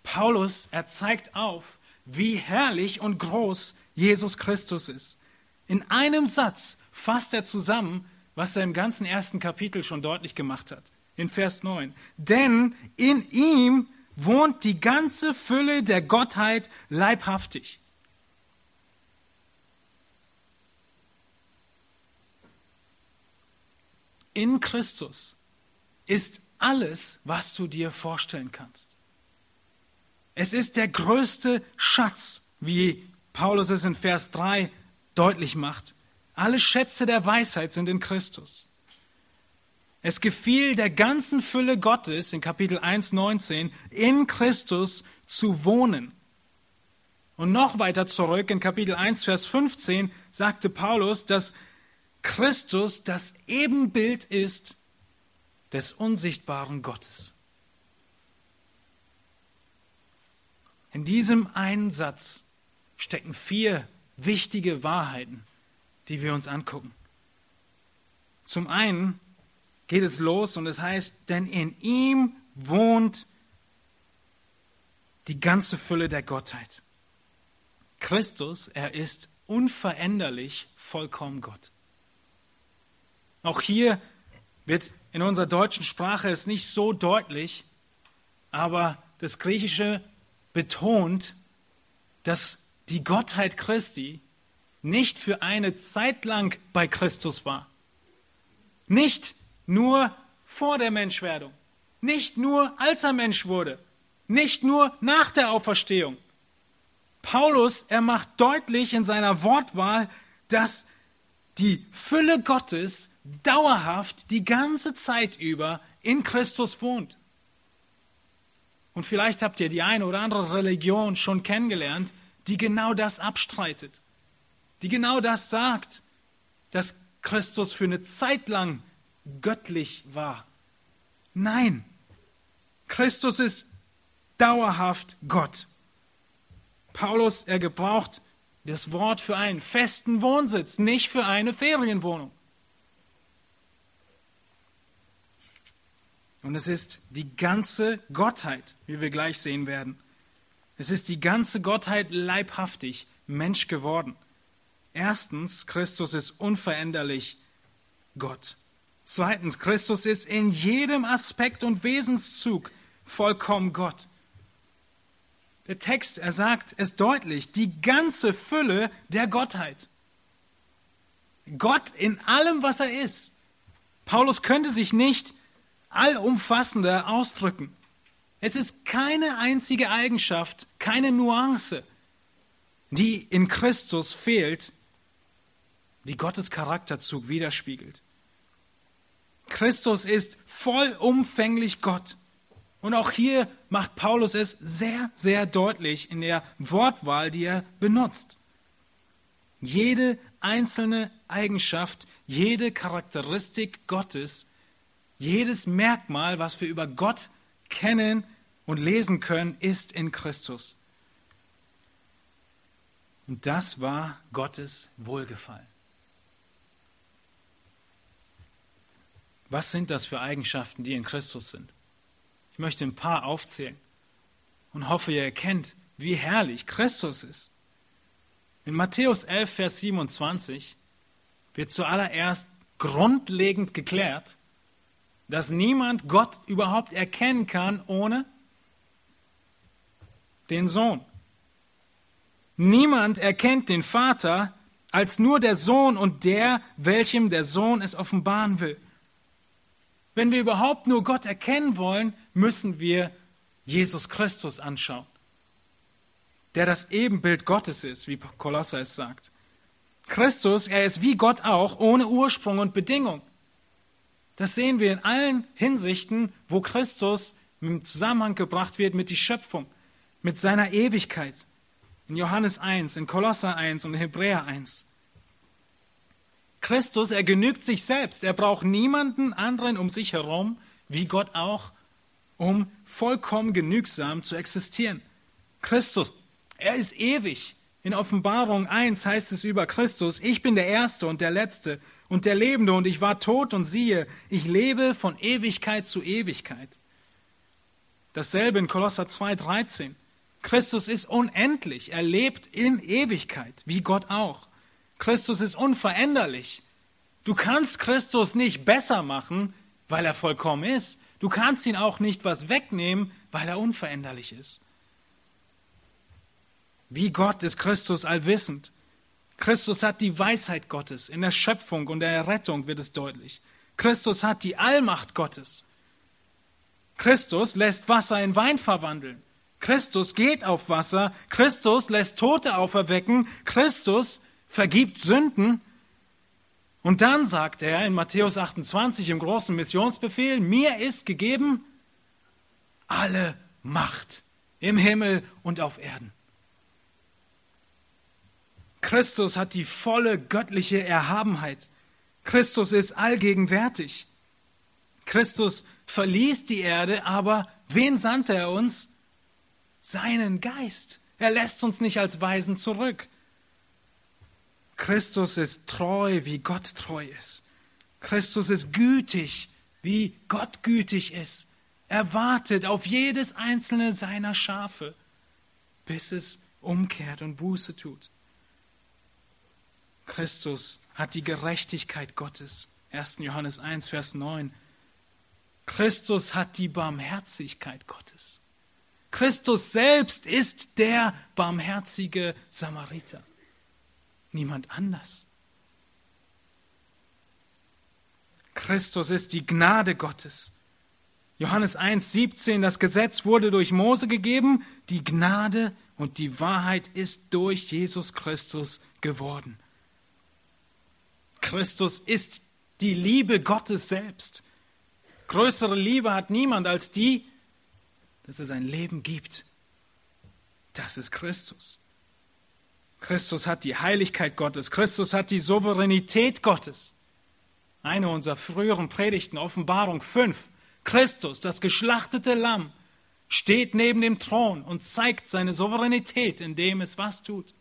A: Paulus, er zeigt auf, wie herrlich und groß Jesus Christus ist. In einem Satz fasst er zusammen, was er im ganzen ersten Kapitel schon deutlich gemacht hat. In Vers 9. Denn in ihm wohnt die ganze Fülle der Gottheit leibhaftig. In Christus ist alles, was du dir vorstellen kannst. Es ist der größte Schatz, wie Paulus es in Vers 3 deutlich macht. Alle Schätze der Weisheit sind in Christus. Es gefiel der ganzen Fülle Gottes in Kapitel 1, 19 in Christus zu wohnen. Und noch weiter zurück in Kapitel 1, Vers 15 sagte Paulus, dass Christus das Ebenbild ist des unsichtbaren Gottes. In diesem einen Satz stecken vier wichtige Wahrheiten, die wir uns angucken. Zum einen geht es los und es heißt, denn in ihm wohnt die ganze Fülle der Gottheit. Christus, er ist unveränderlich vollkommen Gott. Auch hier wird in unserer deutschen Sprache es nicht so deutlich, aber das Griechische betont, dass die Gottheit Christi nicht für eine Zeit lang bei Christus war. Nicht nur vor der Menschwerdung, nicht nur als er Mensch wurde, nicht nur nach der Auferstehung. Paulus, er macht deutlich in seiner Wortwahl, dass die Fülle Gottes dauerhaft die ganze Zeit über in Christus wohnt. Und vielleicht habt ihr die eine oder andere Religion schon kennengelernt, die genau das abstreitet, die genau das sagt, dass Christus für eine Zeit lang göttlich war. Nein, Christus ist dauerhaft Gott. Paulus, er gebraucht das Wort für einen festen Wohnsitz, nicht für eine Ferienwohnung. Und es ist die ganze Gottheit, wie wir gleich sehen werden. Es ist die ganze Gottheit leibhaftig, Mensch geworden. Erstens, Christus ist unveränderlich Gott. Zweitens, Christus ist in jedem Aspekt und Wesenszug vollkommen Gott. Der Text, er sagt es deutlich, die ganze Fülle der Gottheit. Gott in allem, was er ist. Paulus könnte sich nicht allumfassender ausdrücken. Es ist keine einzige Eigenschaft, keine Nuance, die in Christus fehlt, die Gottes Charakterzug widerspiegelt. Christus ist vollumfänglich Gott. Und auch hier macht Paulus es sehr, sehr deutlich in der Wortwahl, die er benutzt. Jede einzelne Eigenschaft, jede Charakteristik Gottes, jedes Merkmal, was wir über Gott kennen und lesen können, ist in Christus. Und das war Gottes Wohlgefallen. Was sind das für Eigenschaften, die in Christus sind? Ich möchte ein paar aufzählen und hoffe, ihr erkennt, wie herrlich Christus ist. In Matthäus 11, Vers 27 wird zuallererst grundlegend geklärt, dass niemand Gott überhaupt erkennen kann ohne den Sohn. Niemand erkennt den Vater als nur der Sohn und der, welchem der Sohn es offenbaren will. Wenn wir überhaupt nur Gott erkennen wollen, müssen wir Jesus Christus anschauen, der das Ebenbild Gottes ist, wie Kolosser es sagt. Christus, er ist wie Gott auch, ohne Ursprung und Bedingung. Das sehen wir in allen Hinsichten, wo Christus im Zusammenhang gebracht wird mit der Schöpfung, mit seiner Ewigkeit. In Johannes 1, in Kolosser 1 und in Hebräer 1. Christus, er genügt sich selbst. Er braucht niemanden anderen um sich herum, wie Gott auch, um vollkommen genügsam zu existieren. Christus, er ist ewig. In Offenbarung 1 heißt es über Christus, ich bin der Erste und der Letzte und der Lebende, und ich war tot und siehe, ich lebe von Ewigkeit zu Ewigkeit. Dasselbe in Kolosser 2,13. Christus ist unendlich, er lebt in Ewigkeit, wie Gott auch. Christus ist unveränderlich. Du kannst Christus nicht besser machen, weil er vollkommen ist. Du kannst ihn auch nicht was wegnehmen, weil er unveränderlich ist. Wie Gott ist Christus allwissend. Christus hat die Weisheit Gottes. In der Schöpfung und der Rettung wird es deutlich. Christus hat die Allmacht Gottes. Christus lässt Wasser in Wein verwandeln. Christus geht auf Wasser. Christus lässt Tote auferwecken. Christus vergibt Sünden. Und dann sagt er in Matthäus 28 im großen Missionsbefehl, mir ist gegeben alle Macht im Himmel und auf Erden. Christus hat die volle göttliche Erhabenheit. Christus ist allgegenwärtig. Christus verließ die Erde, aber wen sandte er uns? seinen Geist. Er lässt uns nicht als Weisen zurück. Christus ist treu, wie Gott treu ist. Christus ist gütig, wie Gott gütig ist. Er wartet auf jedes einzelne seiner Schafe, bis es umkehrt und Buße tut. Christus hat die Gerechtigkeit Gottes. 1. Johannes 1, Vers 9. Christus hat die Barmherzigkeit Gottes. Christus selbst ist der barmherzige Samariter. Niemand anders. Christus ist die Gnade Gottes. Johannes 1, 17, das Gesetz wurde durch Mose gegeben, die Gnade und die Wahrheit ist durch Jesus Christus geworden. Christus ist die Liebe Gottes selbst. Größere Liebe hat niemand als die, dass er sein Leben gibt. Das ist Christus. Christus hat die Heiligkeit Gottes. Christus hat die Souveränität Gottes. Eine unserer früheren Predigten, Offenbarung 5. Christus, das geschlachtete Lamm, steht neben dem Thron und zeigt seine Souveränität, indem es was tut.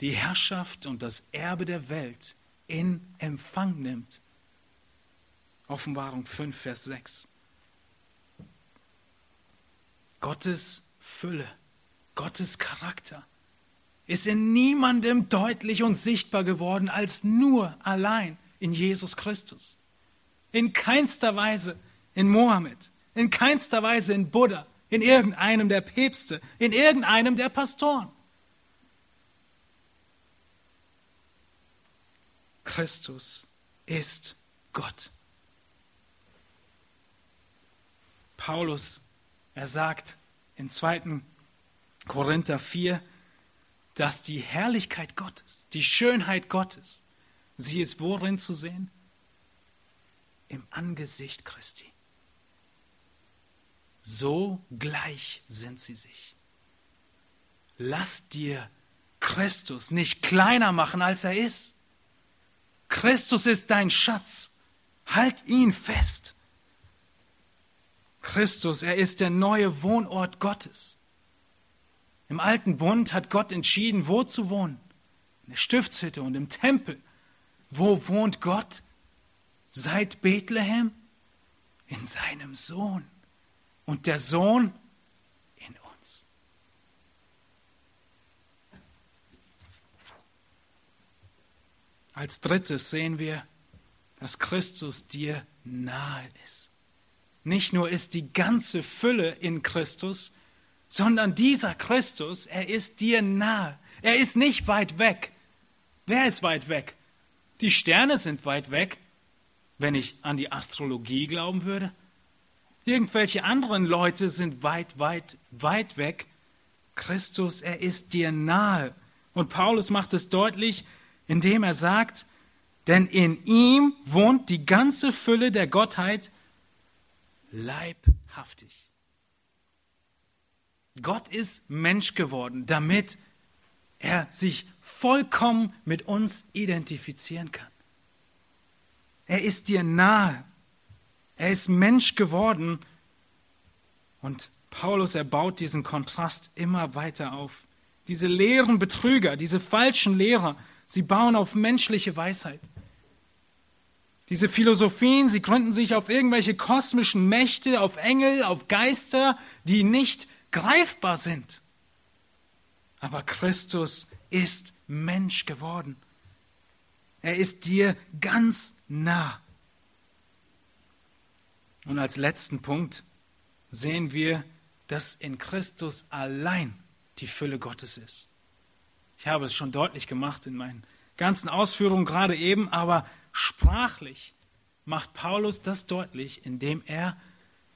A: Die Herrschaft und das Erbe der Welt in Empfang nimmt. Offenbarung 5, Vers 6. Gottes Fülle, Gottes Charakter ist in niemandem deutlich und sichtbar geworden als nur allein in Jesus Christus. In keinster Weise in Mohammed, in keinster Weise in Buddha, in irgendeinem der Päpste, in irgendeinem der Pastoren. Christus ist Gott. Paulus er sagt in 2. Korinther 4, dass die Herrlichkeit Gottes, die Schönheit Gottes, sie ist worin zu sehen? Im Angesicht Christi. So gleich sind sie sich. Lass dir Christus nicht kleiner machen, als er ist. Christus ist dein Schatz. Halt ihn fest. Christus, er ist der neue Wohnort Gottes. Im alten Bund hat Gott entschieden, wo zu wohnen. In der Stiftshütte und im Tempel. Wo wohnt Gott? Seit Bethlehem? In seinem Sohn. Und der Sohn in uns. Als drittes sehen wir, dass Christus dir nahe ist. Nicht nur ist die ganze Fülle in Christus, sondern dieser Christus, er ist dir nahe. Er ist nicht weit weg. Wer ist weit weg? Die Sterne sind weit weg, wenn ich an die Astrologie glauben würde. Irgendwelche anderen Leute sind weit, weit, weit weg. Christus, er ist dir nahe. Und Paulus macht es deutlich, indem er sagt, denn in ihm wohnt die ganze Fülle der Gottheit leibhaftig. Gott ist Mensch geworden, damit er sich vollkommen mit uns identifizieren kann. Er ist dir nahe. Er ist Mensch geworden. Und Paulus erbaut diesen Kontrast immer weiter auf. Diese leeren Betrüger, diese falschen Lehrer, sie bauen auf menschliche Weisheit. Diese Philosophien, sie gründen sich auf irgendwelche kosmischen Mächte, auf Engel, auf Geister, die nicht greifbar sind. Aber Christus ist Mensch geworden. Er ist dir ganz nah. Und als letzten Punkt sehen wir, dass in Christus allein die Fülle Gottes ist. Ich habe es schon deutlich gemacht in meinen ganzen Ausführungen gerade eben, aber Sprachlich macht Paulus das deutlich, indem er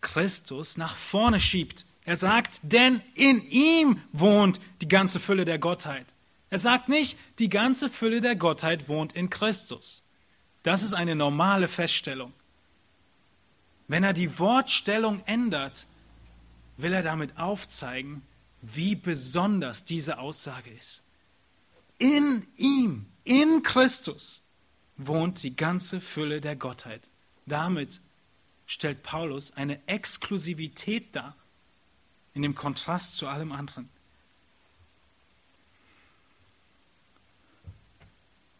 A: Christus nach vorne schiebt. Er sagt, denn in ihm wohnt die ganze Fülle der Gottheit. Er sagt nicht, die ganze Fülle der Gottheit wohnt in Christus. Das ist eine normale Feststellung. Wenn er die Wortstellung ändert, will er damit aufzeigen, wie besonders diese Aussage ist. In ihm, in Christus, wohnt die ganze Fülle der Gottheit. Damit stellt Paulus eine Exklusivität dar. In dem Kontrast zu allem anderen.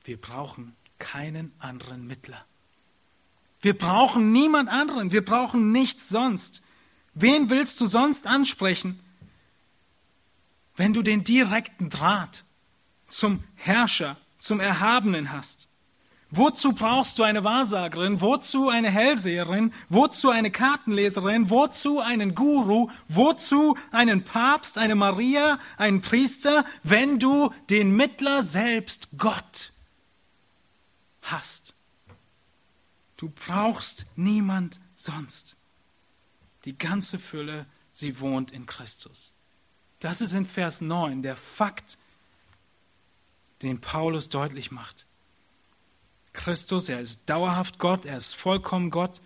A: Wir brauchen keinen anderen Mittler. Wir brauchen niemand anderen. Wir brauchen nichts sonst. Wen willst du sonst ansprechen, wenn du den direkten Draht zum Herrscher, zum Erhabenen hast? Wozu brauchst du eine Wahrsagerin? Wozu eine Hellseherin? Wozu eine Kartenleserin? Wozu einen Guru? Wozu einen Papst, eine Maria, einen Priester, wenn du den Mittler selbst, Gott, hast? Du brauchst niemand sonst. Die ganze Fülle, sie wohnt in Christus. Das ist in Vers 9 der Fakt, den Paulus deutlich macht. Christus, er ist dauerhaft Gott, er ist vollkommen Gott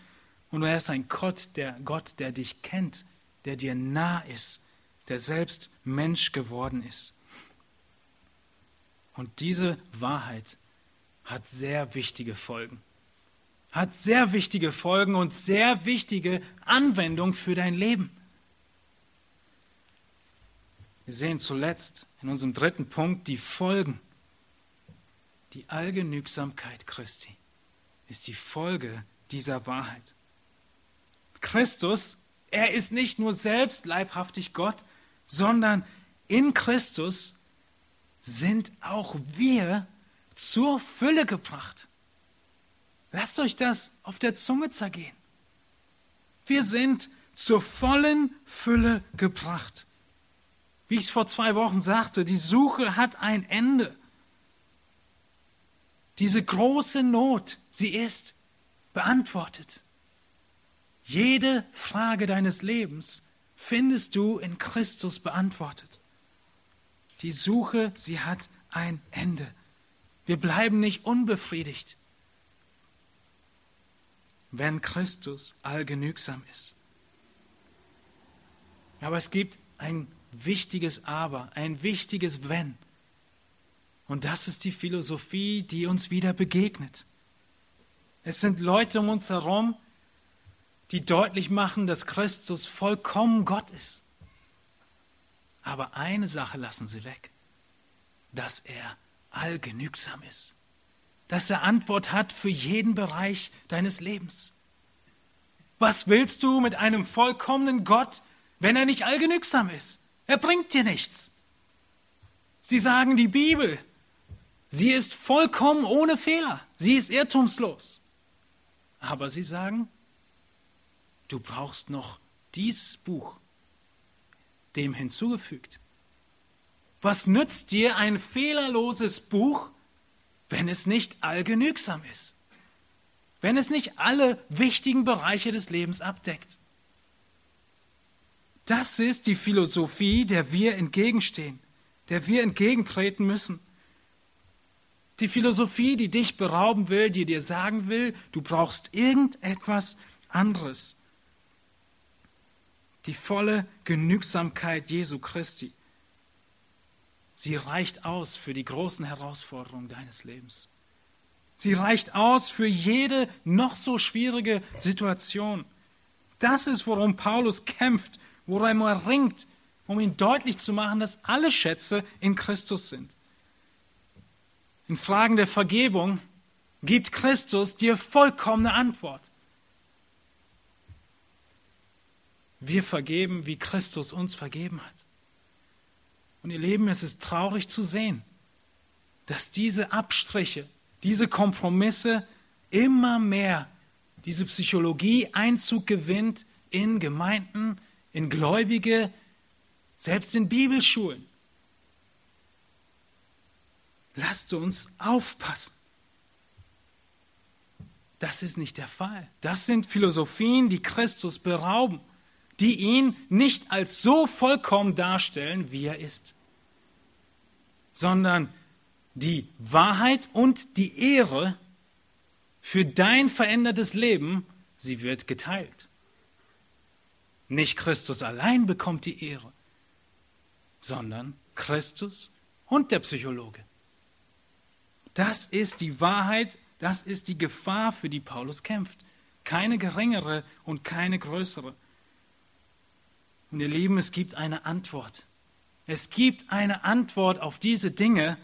A: und er ist ein Gott, der Gott, der dich kennt, der dir nah ist, der selbst Mensch geworden ist. Und diese Wahrheit hat sehr wichtige Folgen. Hat sehr wichtige Folgen und sehr wichtige Anwendung für dein Leben. Wir sehen zuletzt in unserem dritten Punkt die Folgen die Allgenügsamkeit Christi ist die Folge dieser Wahrheit. Christus, er ist nicht nur selbst leibhaftig Gott, sondern in Christus sind auch wir zur Fülle gebracht. Lasst euch das auf der Zunge zergehen. Wir sind zur vollen Fülle gebracht. Wie ich es vor zwei Wochen sagte, die Suche hat ein Ende. Diese große Not, sie ist beantwortet. Jede Frage deines Lebens findest du in Christus beantwortet. Die Suche, sie hat ein Ende. Wir bleiben nicht unbefriedigt, wenn Christus allgenügsam ist. Aber es gibt ein wichtiges Aber, ein wichtiges Wenn. Und das ist die Philosophie, die uns wieder begegnet. Es sind Leute um uns herum, die deutlich machen, dass Christus vollkommen Gott ist. Aber eine Sache lassen sie weg, dass er allgenügsam ist, dass er Antwort hat für jeden Bereich deines Lebens. Was willst du mit einem vollkommenen Gott, wenn er nicht allgenügsam ist? Er bringt dir nichts. Sie sagen, die Bibel, Sie ist vollkommen ohne Fehler. Sie ist irrtumslos. Aber sie sagen, du brauchst noch dieses Buch dem hinzugefügt. Was nützt dir ein fehlerloses Buch, wenn es nicht allgenügsam ist? Wenn es nicht alle wichtigen Bereiche des Lebens abdeckt? Das ist die Philosophie, der wir entgegenstehen, der wir entgegentreten müssen. Die Philosophie, die dich berauben will, die dir sagen will, du brauchst irgendetwas anderes. Die volle Genügsamkeit Jesu Christi. Sie reicht aus für die großen Herausforderungen deines Lebens. Sie reicht aus für jede noch so schwierige Situation. Das ist, worum Paulus kämpft, worum er ringt, um ihm deutlich zu machen, dass alle Schätze in Christus sind. In Fragen der Vergebung gibt Christus dir vollkommene Antwort. Wir vergeben, wie Christus uns vergeben hat. Und ihr Leben, es ist traurig zu sehen, dass diese Abstriche, diese Kompromisse immer mehr diese Psychologie Einzug gewinnt in Gemeinden, in Gläubige, selbst in Bibelschulen. Lasst uns aufpassen. Das ist nicht der Fall. Das sind Philosophien, die Christus berauben, die ihn nicht als so vollkommen darstellen, wie er ist, sondern die Wahrheit und die Ehre für dein verändertes Leben, sie wird geteilt. Nicht Christus allein bekommt die Ehre, sondern Christus und der Psychologe. Das ist die Wahrheit, das ist die Gefahr, für die Paulus kämpft. Keine geringere und keine größere. Und ihr Lieben, es gibt eine Antwort. Es gibt eine Antwort auf diese Dinge.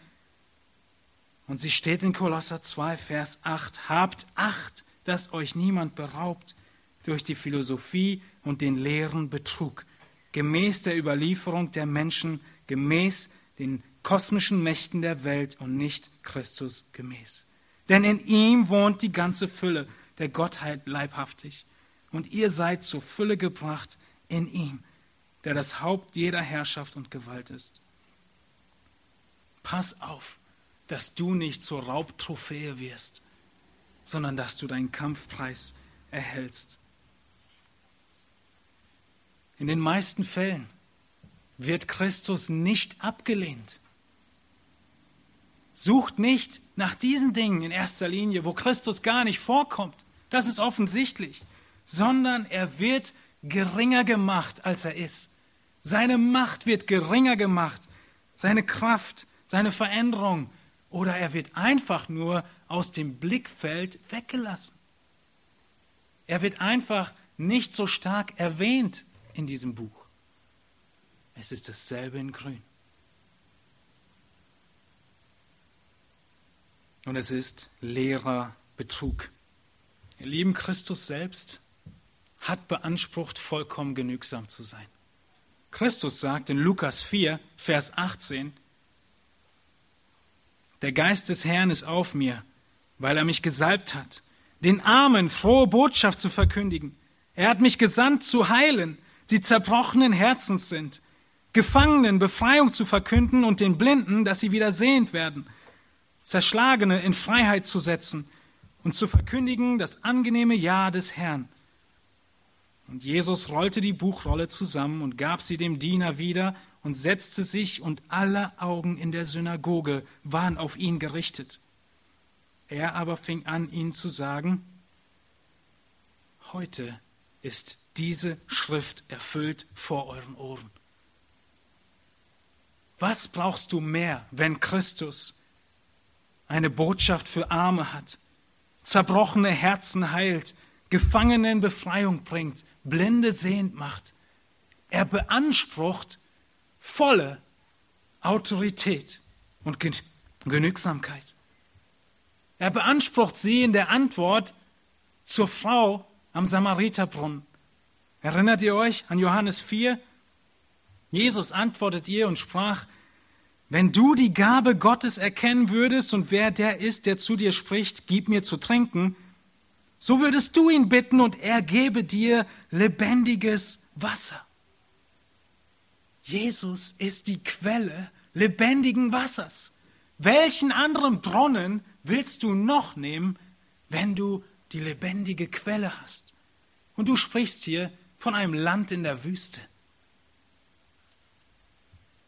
A: Und sie steht in Kolosser 2, Vers 8. Habt Acht, dass euch niemand beraubt durch die Philosophie und den leeren Betrug, gemäß der Überlieferung der Menschen, gemäß den kosmischen Mächten der Welt und nicht Christus gemäß. Denn in ihm wohnt die ganze Fülle der Gottheit leibhaftig. Und ihr seid zur Fülle gebracht in ihm, der das Haupt jeder Herrschaft und Gewalt ist. Pass auf, dass du nicht zur Raubtrophäe wirst, sondern dass du deinen Kampfpreis erhältst. In den meisten Fällen wird Christus nicht abgelehnt. Sucht nicht nach diesen Dingen in erster Linie, wo Christus gar nicht vorkommt. Das ist offensichtlich. Sondern er wird geringer gemacht, als er ist. Seine Macht wird geringer gemacht. Seine Kraft, seine Veränderung. Oder er wird einfach nur aus dem Blickfeld weggelassen. Er wird einfach nicht so stark erwähnt in diesem Buch. Es ist dasselbe in Grün. Und es ist leerer Betrug. Ihr lieben Christus selbst hat beansprucht, vollkommen genügsam zu sein. Christus sagt in Lukas 4, Vers 18, Der Geist des Herrn ist auf mir, weil er mich gesalbt hat, den Armen frohe Botschaft zu verkündigen. Er hat mich gesandt zu heilen, die zerbrochenen Herzens sind, Gefangenen Befreiung zu verkünden und den Blinden, dass sie wieder sehend werden – Zerschlagene in Freiheit zu setzen und zu verkündigen das angenehme Ja des Herrn. Und Jesus rollte die Buchrolle zusammen und gab sie dem Diener wieder und setzte sich, und alle Augen in der Synagoge waren auf ihn gerichtet. Er aber fing an, ihnen zu sagen, heute ist diese Schrift erfüllt vor euren Ohren. Was brauchst du mehr, wenn Christus eine Botschaft für Arme hat, zerbrochene Herzen heilt, Gefangenen Befreiung bringt, Blinde sehend macht. Er beansprucht volle Autorität und Genügsamkeit. Er beansprucht sie in der Antwort zur Frau am Samariterbrunnen. Erinnert ihr euch an Johannes 4? Jesus antwortet ihr und sprach, wenn du die Gabe Gottes erkennen würdest und wer der ist, der zu dir spricht, gib mir zu trinken, so würdest du ihn bitten und er gebe dir lebendiges Wasser. Jesus ist die Quelle lebendigen Wassers. Welchen anderen Brunnen willst du noch nehmen, wenn du die lebendige Quelle hast? Und du sprichst hier von einem Land in der Wüste.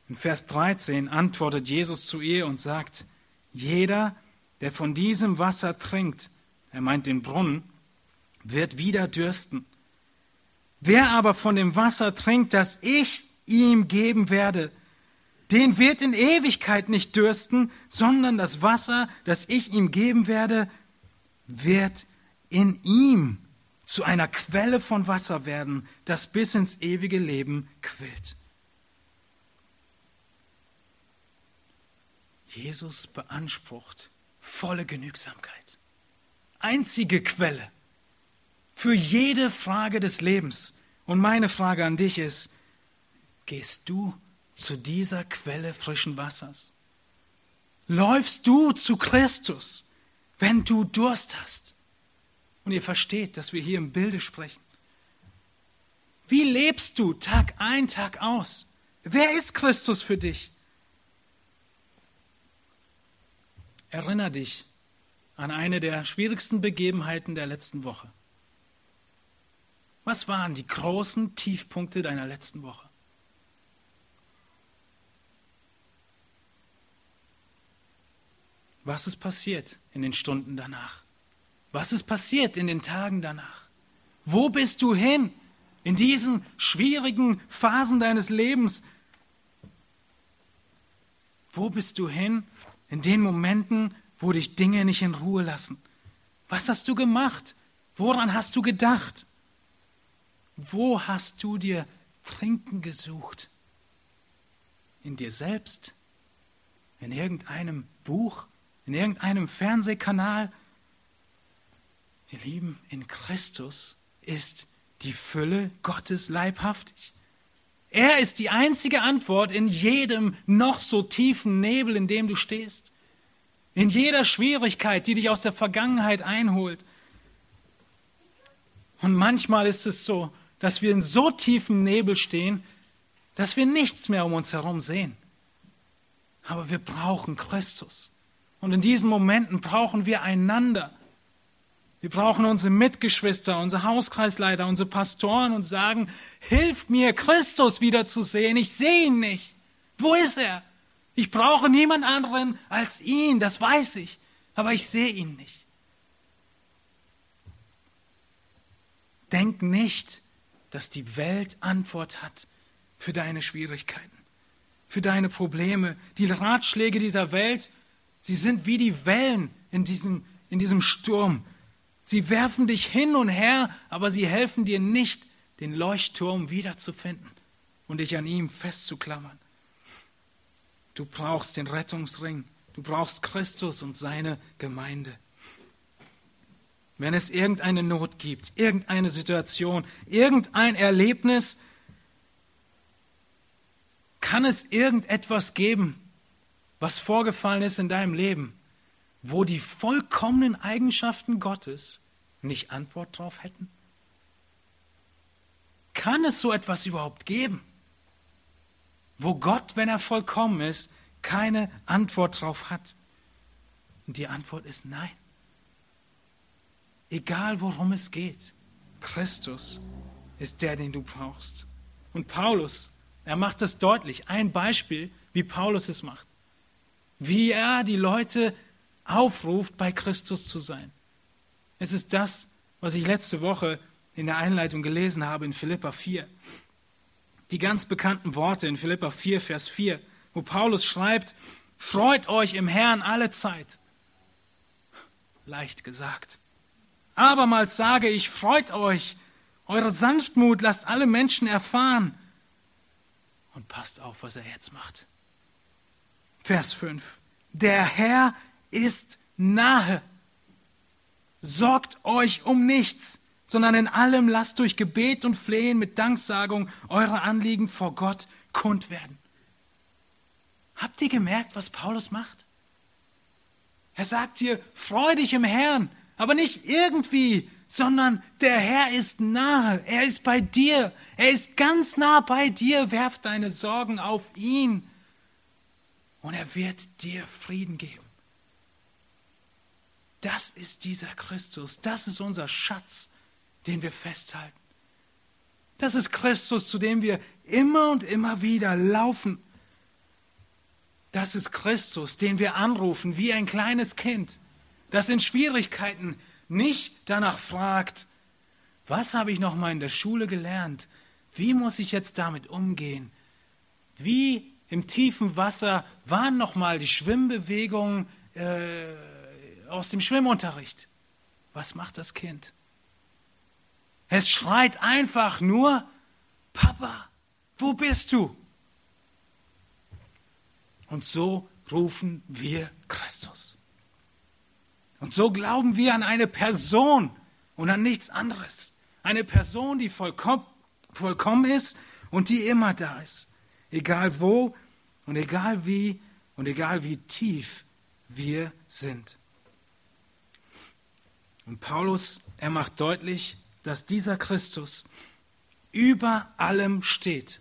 A: In Vers 13 antwortet Jesus zu ihr und sagt, jeder, der von diesem Wasser trinkt, er meint den Brunnen, wird wieder dürsten. Wer aber von dem Wasser trinkt, das ich ihm geben werde, den wird in Ewigkeit nicht dürsten, sondern das Wasser, das ich ihm geben werde, wird in ihm zu einer Quelle von Wasser werden, das bis ins ewige Leben quillt. Jesus beansprucht volle Genügsamkeit. Einzige Quelle für jede Frage des Lebens. Und meine Frage an dich ist, gehst du zu dieser Quelle frischen Wassers? Läufst du zu Christus, wenn du Durst hast? Und ihr versteht, dass wir hier im Bilde sprechen. Wie lebst du Tag ein, Tag aus? Wer ist Christus für dich? Erinner dich an eine der schwierigsten Begebenheiten der letzten Woche. Was waren die großen Tiefpunkte deiner letzten Woche? Was ist passiert in den Stunden danach? Was ist passiert in den Tagen danach? Wo bist du hin in diesen schwierigen Phasen deines Lebens? Wo bist du hin in den Momenten, wo dich Dinge nicht in Ruhe lassen. Was hast du gemacht? Woran hast du gedacht? Wo hast du dir Trinken gesucht? In dir selbst? In irgendeinem Buch? In irgendeinem Fernsehkanal? Ihr Lieben, in Christus ist die Fülle Gottes leibhaftig. Er ist die einzige Antwort in jedem noch so tiefen Nebel, in dem du stehst. In jeder Schwierigkeit, die dich aus der Vergangenheit einholt. Und manchmal ist es so, dass wir in so tiefem Nebel stehen, dass wir nichts mehr um uns herum sehen. Aber wir brauchen Christus. Und in diesen Momenten brauchen wir einander. Wir brauchen unsere Mitgeschwister, unsere Hauskreisleiter, unsere Pastoren und sagen, hilf mir, Christus wiederzusehen. Ich sehe ihn nicht. Wo ist er? Ich brauche niemand anderen als ihn, das weiß ich, aber ich sehe ihn nicht. Denk nicht, dass die Welt Antwort hat für deine Schwierigkeiten, für deine Probleme. Die Ratschläge dieser Welt, sie sind wie die Wellen in diesem, in diesem Sturm. Sie werfen dich hin und her, aber sie helfen dir nicht, den Leuchtturm wiederzufinden und dich an ihm festzuklammern. Du brauchst den Rettungsring, du brauchst Christus und seine Gemeinde. Wenn es irgendeine Not gibt, irgendeine Situation, irgendein Erlebnis, kann es irgendetwas geben, was vorgefallen ist in deinem Leben, wo die vollkommenen Eigenschaften Gottes nicht Antwort drauf hätten? Kann es so etwas überhaupt geben, wo Gott, wenn er vollkommen ist, keine Antwort drauf hat? Und die Antwort ist nein. Egal worum es geht, Christus ist der, den du brauchst. Und Paulus, er macht das deutlich. Ein Beispiel, wie Paulus es macht. Wie er die Leute aufruft, bei Christus zu sein. Es ist das, was ich letzte Woche in der Einleitung gelesen habe in Philippa 4. Die ganz bekannten Worte in Philippa 4, Vers 4, wo Paulus schreibt, Freut euch im Herrn alle Zeit. Leicht gesagt. Abermals sage ich, freut euch. Eure Sanftmut lasst alle Menschen erfahren. Und passt auf, was er jetzt macht. Vers 5. Der Herr ist nahe. Sorgt euch um nichts, sondern in allem lasst durch Gebet und Flehen mit Danksagung eure Anliegen vor Gott kund werden. Habt ihr gemerkt, was Paulus macht? Er sagt hier, freu dich im Herrn, aber nicht irgendwie, sondern der Herr ist nahe, er ist bei dir, er ist ganz nah bei dir, werf deine Sorgen auf ihn und er wird dir Frieden geben. Das ist dieser Christus, das ist unser Schatz, den wir festhalten. Das ist Christus, zu dem wir immer und immer wieder laufen. Das ist Christus, den wir anrufen wie ein kleines Kind, das in Schwierigkeiten nicht danach fragt, was habe ich noch mal in der Schule gelernt? Wie muss ich jetzt damit umgehen? Wie im tiefen Wasser waren noch mal die Schwimmbewegungen? Äh, aus dem Schwimmunterricht. Was macht das Kind? Es schreit einfach nur, Papa, wo bist du? Und so rufen wir Christus. Und so glauben wir an eine Person und an nichts anderes. Eine Person, die vollkommen, vollkommen ist und die immer da ist. Egal wo und egal wie und egal wie tief wir sind. Und Paulus, er macht deutlich, dass dieser Christus über allem steht.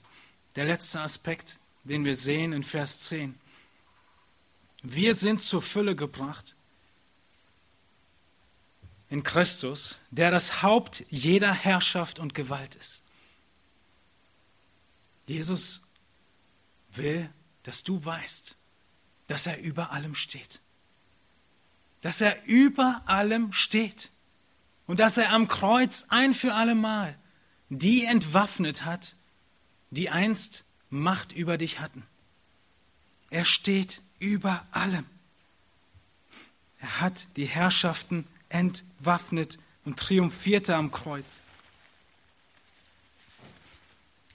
A: Der letzte Aspekt, den wir sehen in Vers 10. Wir sind zur Fülle gebracht in Christus, der das Haupt jeder Herrschaft und Gewalt ist. Jesus will, dass du weißt, dass er über allem steht dass er über allem steht und dass er am Kreuz ein für allemal die entwaffnet hat, die einst Macht über dich hatten. Er steht über allem. Er hat die Herrschaften entwaffnet und triumphierte am Kreuz.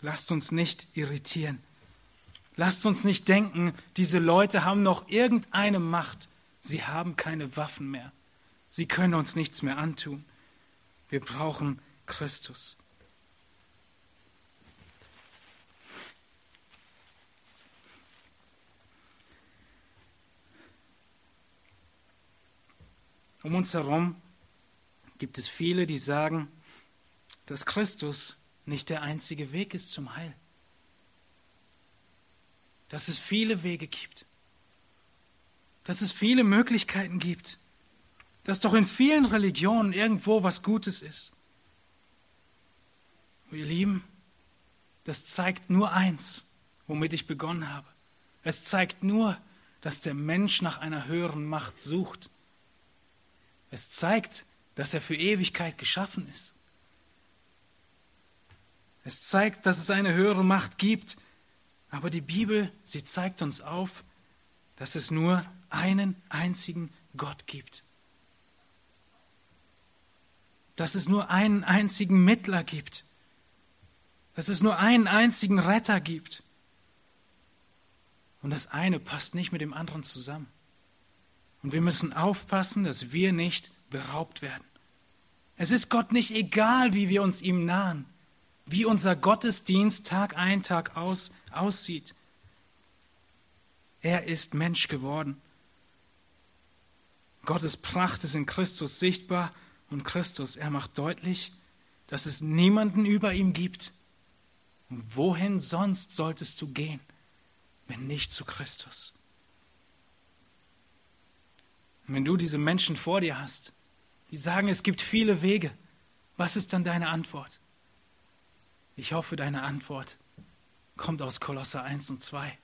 A: lasst uns nicht irritieren. Lasst uns nicht denken, diese Leute haben noch irgendeine Macht. Sie haben keine Waffen mehr. Sie können uns nichts mehr antun. Wir brauchen Christus. Um uns herum gibt es viele, die sagen, dass Christus nicht der einzige Weg ist zum Heil. Dass es viele Wege gibt. Dass es viele Möglichkeiten gibt. Dass doch in vielen Religionen irgendwo was Gutes ist. Und ihr Lieben, das zeigt nur eins, womit ich begonnen habe. Es zeigt nur, dass der Mensch nach einer höheren Macht sucht es zeigt, dass er für Ewigkeit geschaffen ist. Es zeigt, dass es eine höhere Macht gibt, aber die Bibel, sie zeigt uns auf, dass es nur einen einzigen Gott gibt. Dass es nur einen einzigen Mittler gibt. Dass es nur einen einzigen Retter gibt. Und das eine passt nicht mit dem anderen zusammen. Und wir müssen aufpassen, dass wir nicht beraubt werden. Es ist Gott nicht egal, wie wir uns ihm nahen, wie unser Gottesdienst Tag ein, Tag aus aussieht. Er ist Mensch geworden. Gottes Pracht ist in Christus sichtbar und Christus, er macht deutlich, dass es niemanden über ihm gibt. Und wohin sonst solltest du gehen, wenn nicht zu Christus? Und wenn du diese Menschen vor dir hast, die sagen, es gibt viele Wege, was ist dann deine Antwort? Ich hoffe, deine Antwort kommt aus Kolosser 1 und 2.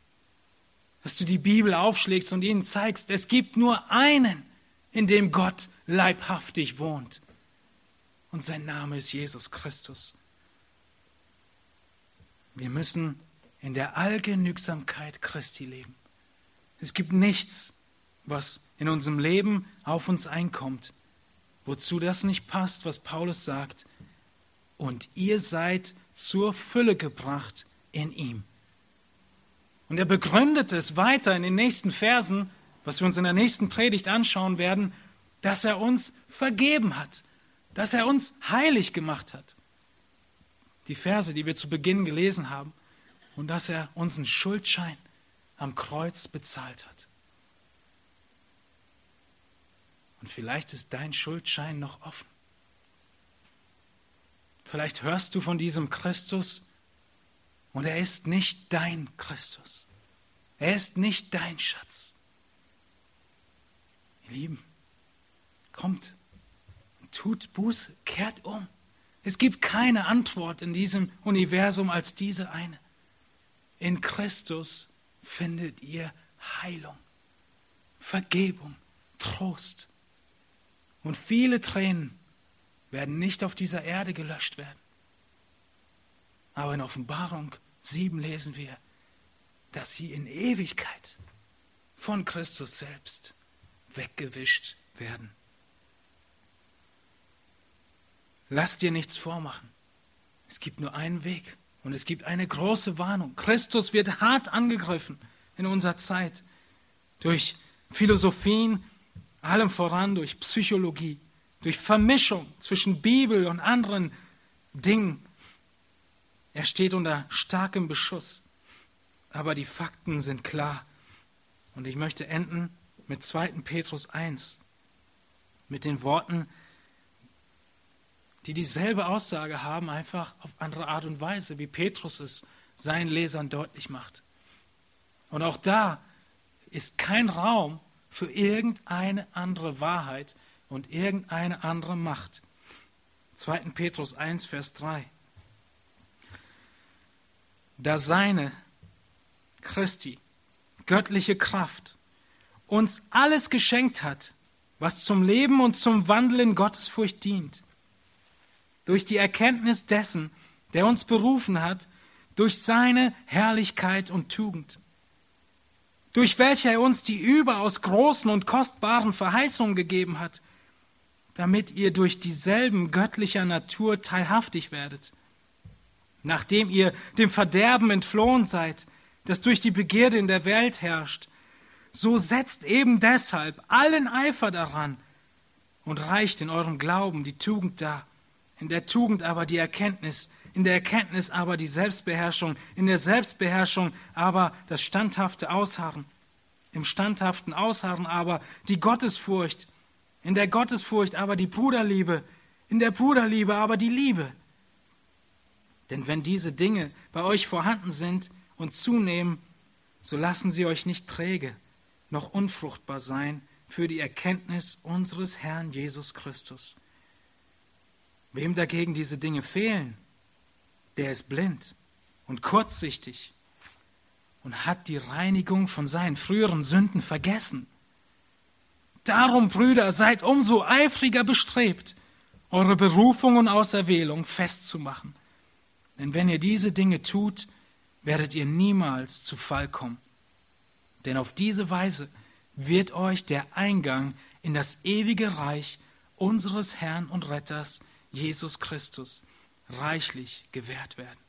A: Dass du die Bibel aufschlägst und ihnen zeigst, es gibt nur einen, in dem Gott leibhaftig wohnt. Und sein Name ist Jesus Christus. Wir müssen in der Allgenügsamkeit Christi leben. Es gibt nichts, was in unserem Leben auf uns einkommt, wozu das nicht passt, was Paulus sagt. Und ihr seid zur Fülle gebracht in ihm. Und er begründet es weiter in den nächsten Versen, was wir uns in der nächsten Predigt anschauen werden, dass er uns vergeben hat, dass er uns heilig gemacht hat. Die Verse, die wir zu Beginn gelesen haben, und dass er unseren Schuldschein am Kreuz bezahlt hat. Und vielleicht ist dein Schuldschein noch offen. Vielleicht hörst du von diesem Christus und er ist nicht dein Christus. Er ist nicht dein Schatz. Ihr Lieben, kommt tut Buße, kehrt um. Es gibt keine Antwort in diesem Universum als diese eine. In Christus findet ihr Heilung, Vergebung, Trost, und viele Tränen werden nicht auf dieser Erde gelöscht werden. Aber in Offenbarung 7 lesen wir, dass sie in Ewigkeit von Christus selbst weggewischt werden. Lass dir nichts vormachen. Es gibt nur einen Weg und es gibt eine große Warnung. Christus wird hart angegriffen in unserer Zeit durch Philosophien, allem voran durch Psychologie, durch Vermischung zwischen Bibel und anderen Dingen. Er steht unter starkem Beschuss. Aber die Fakten sind klar. Und ich möchte enden mit 2. Petrus 1, mit den Worten, die dieselbe Aussage haben, einfach auf andere Art und Weise, wie Petrus es seinen Lesern deutlich macht. Und auch da ist kein Raum für irgendeine andere Wahrheit und irgendeine andere Macht. 2. Petrus 1, Vers 3. Da seine Christi göttliche Kraft uns alles geschenkt hat, was zum Leben und zum Wandel in Gottesfurcht dient, durch die Erkenntnis dessen, der uns berufen hat, durch seine Herrlichkeit und Tugend durch welche er uns die überaus großen und kostbaren Verheißungen gegeben hat, damit ihr durch dieselben göttlicher Natur teilhaftig werdet. nachdem ihr dem Verderben entflohen seid, das durch die Begierde in der Welt herrscht, so setzt eben deshalb allen Eifer daran und reicht in eurem Glauben die Tugend dar, in der Tugend aber die Erkenntnis, in der Erkenntnis aber die Selbstbeherrschung, in der Selbstbeherrschung aber das standhafte Ausharren, im standhaften Ausharren aber die Gottesfurcht, in der Gottesfurcht aber die Bruderliebe, in der Bruderliebe aber die Liebe. Denn wenn diese Dinge bei euch vorhanden sind und zunehmen, so lassen sie euch nicht träge noch unfruchtbar sein für die Erkenntnis unseres Herrn Jesus Christus. Wem dagegen diese Dinge fehlen, der ist blind und kurzsichtig und hat die Reinigung von seinen früheren Sünden vergessen. Darum, Brüder, seid umso eifriger bestrebt, eure Berufung und Auserwählung festzumachen. Denn wenn ihr diese Dinge tut, werdet ihr niemals zu Fall kommen. Denn auf diese Weise wird euch der Eingang in das ewige Reich unseres Herrn und Retters Jesus Christus reichlich gewährt werden.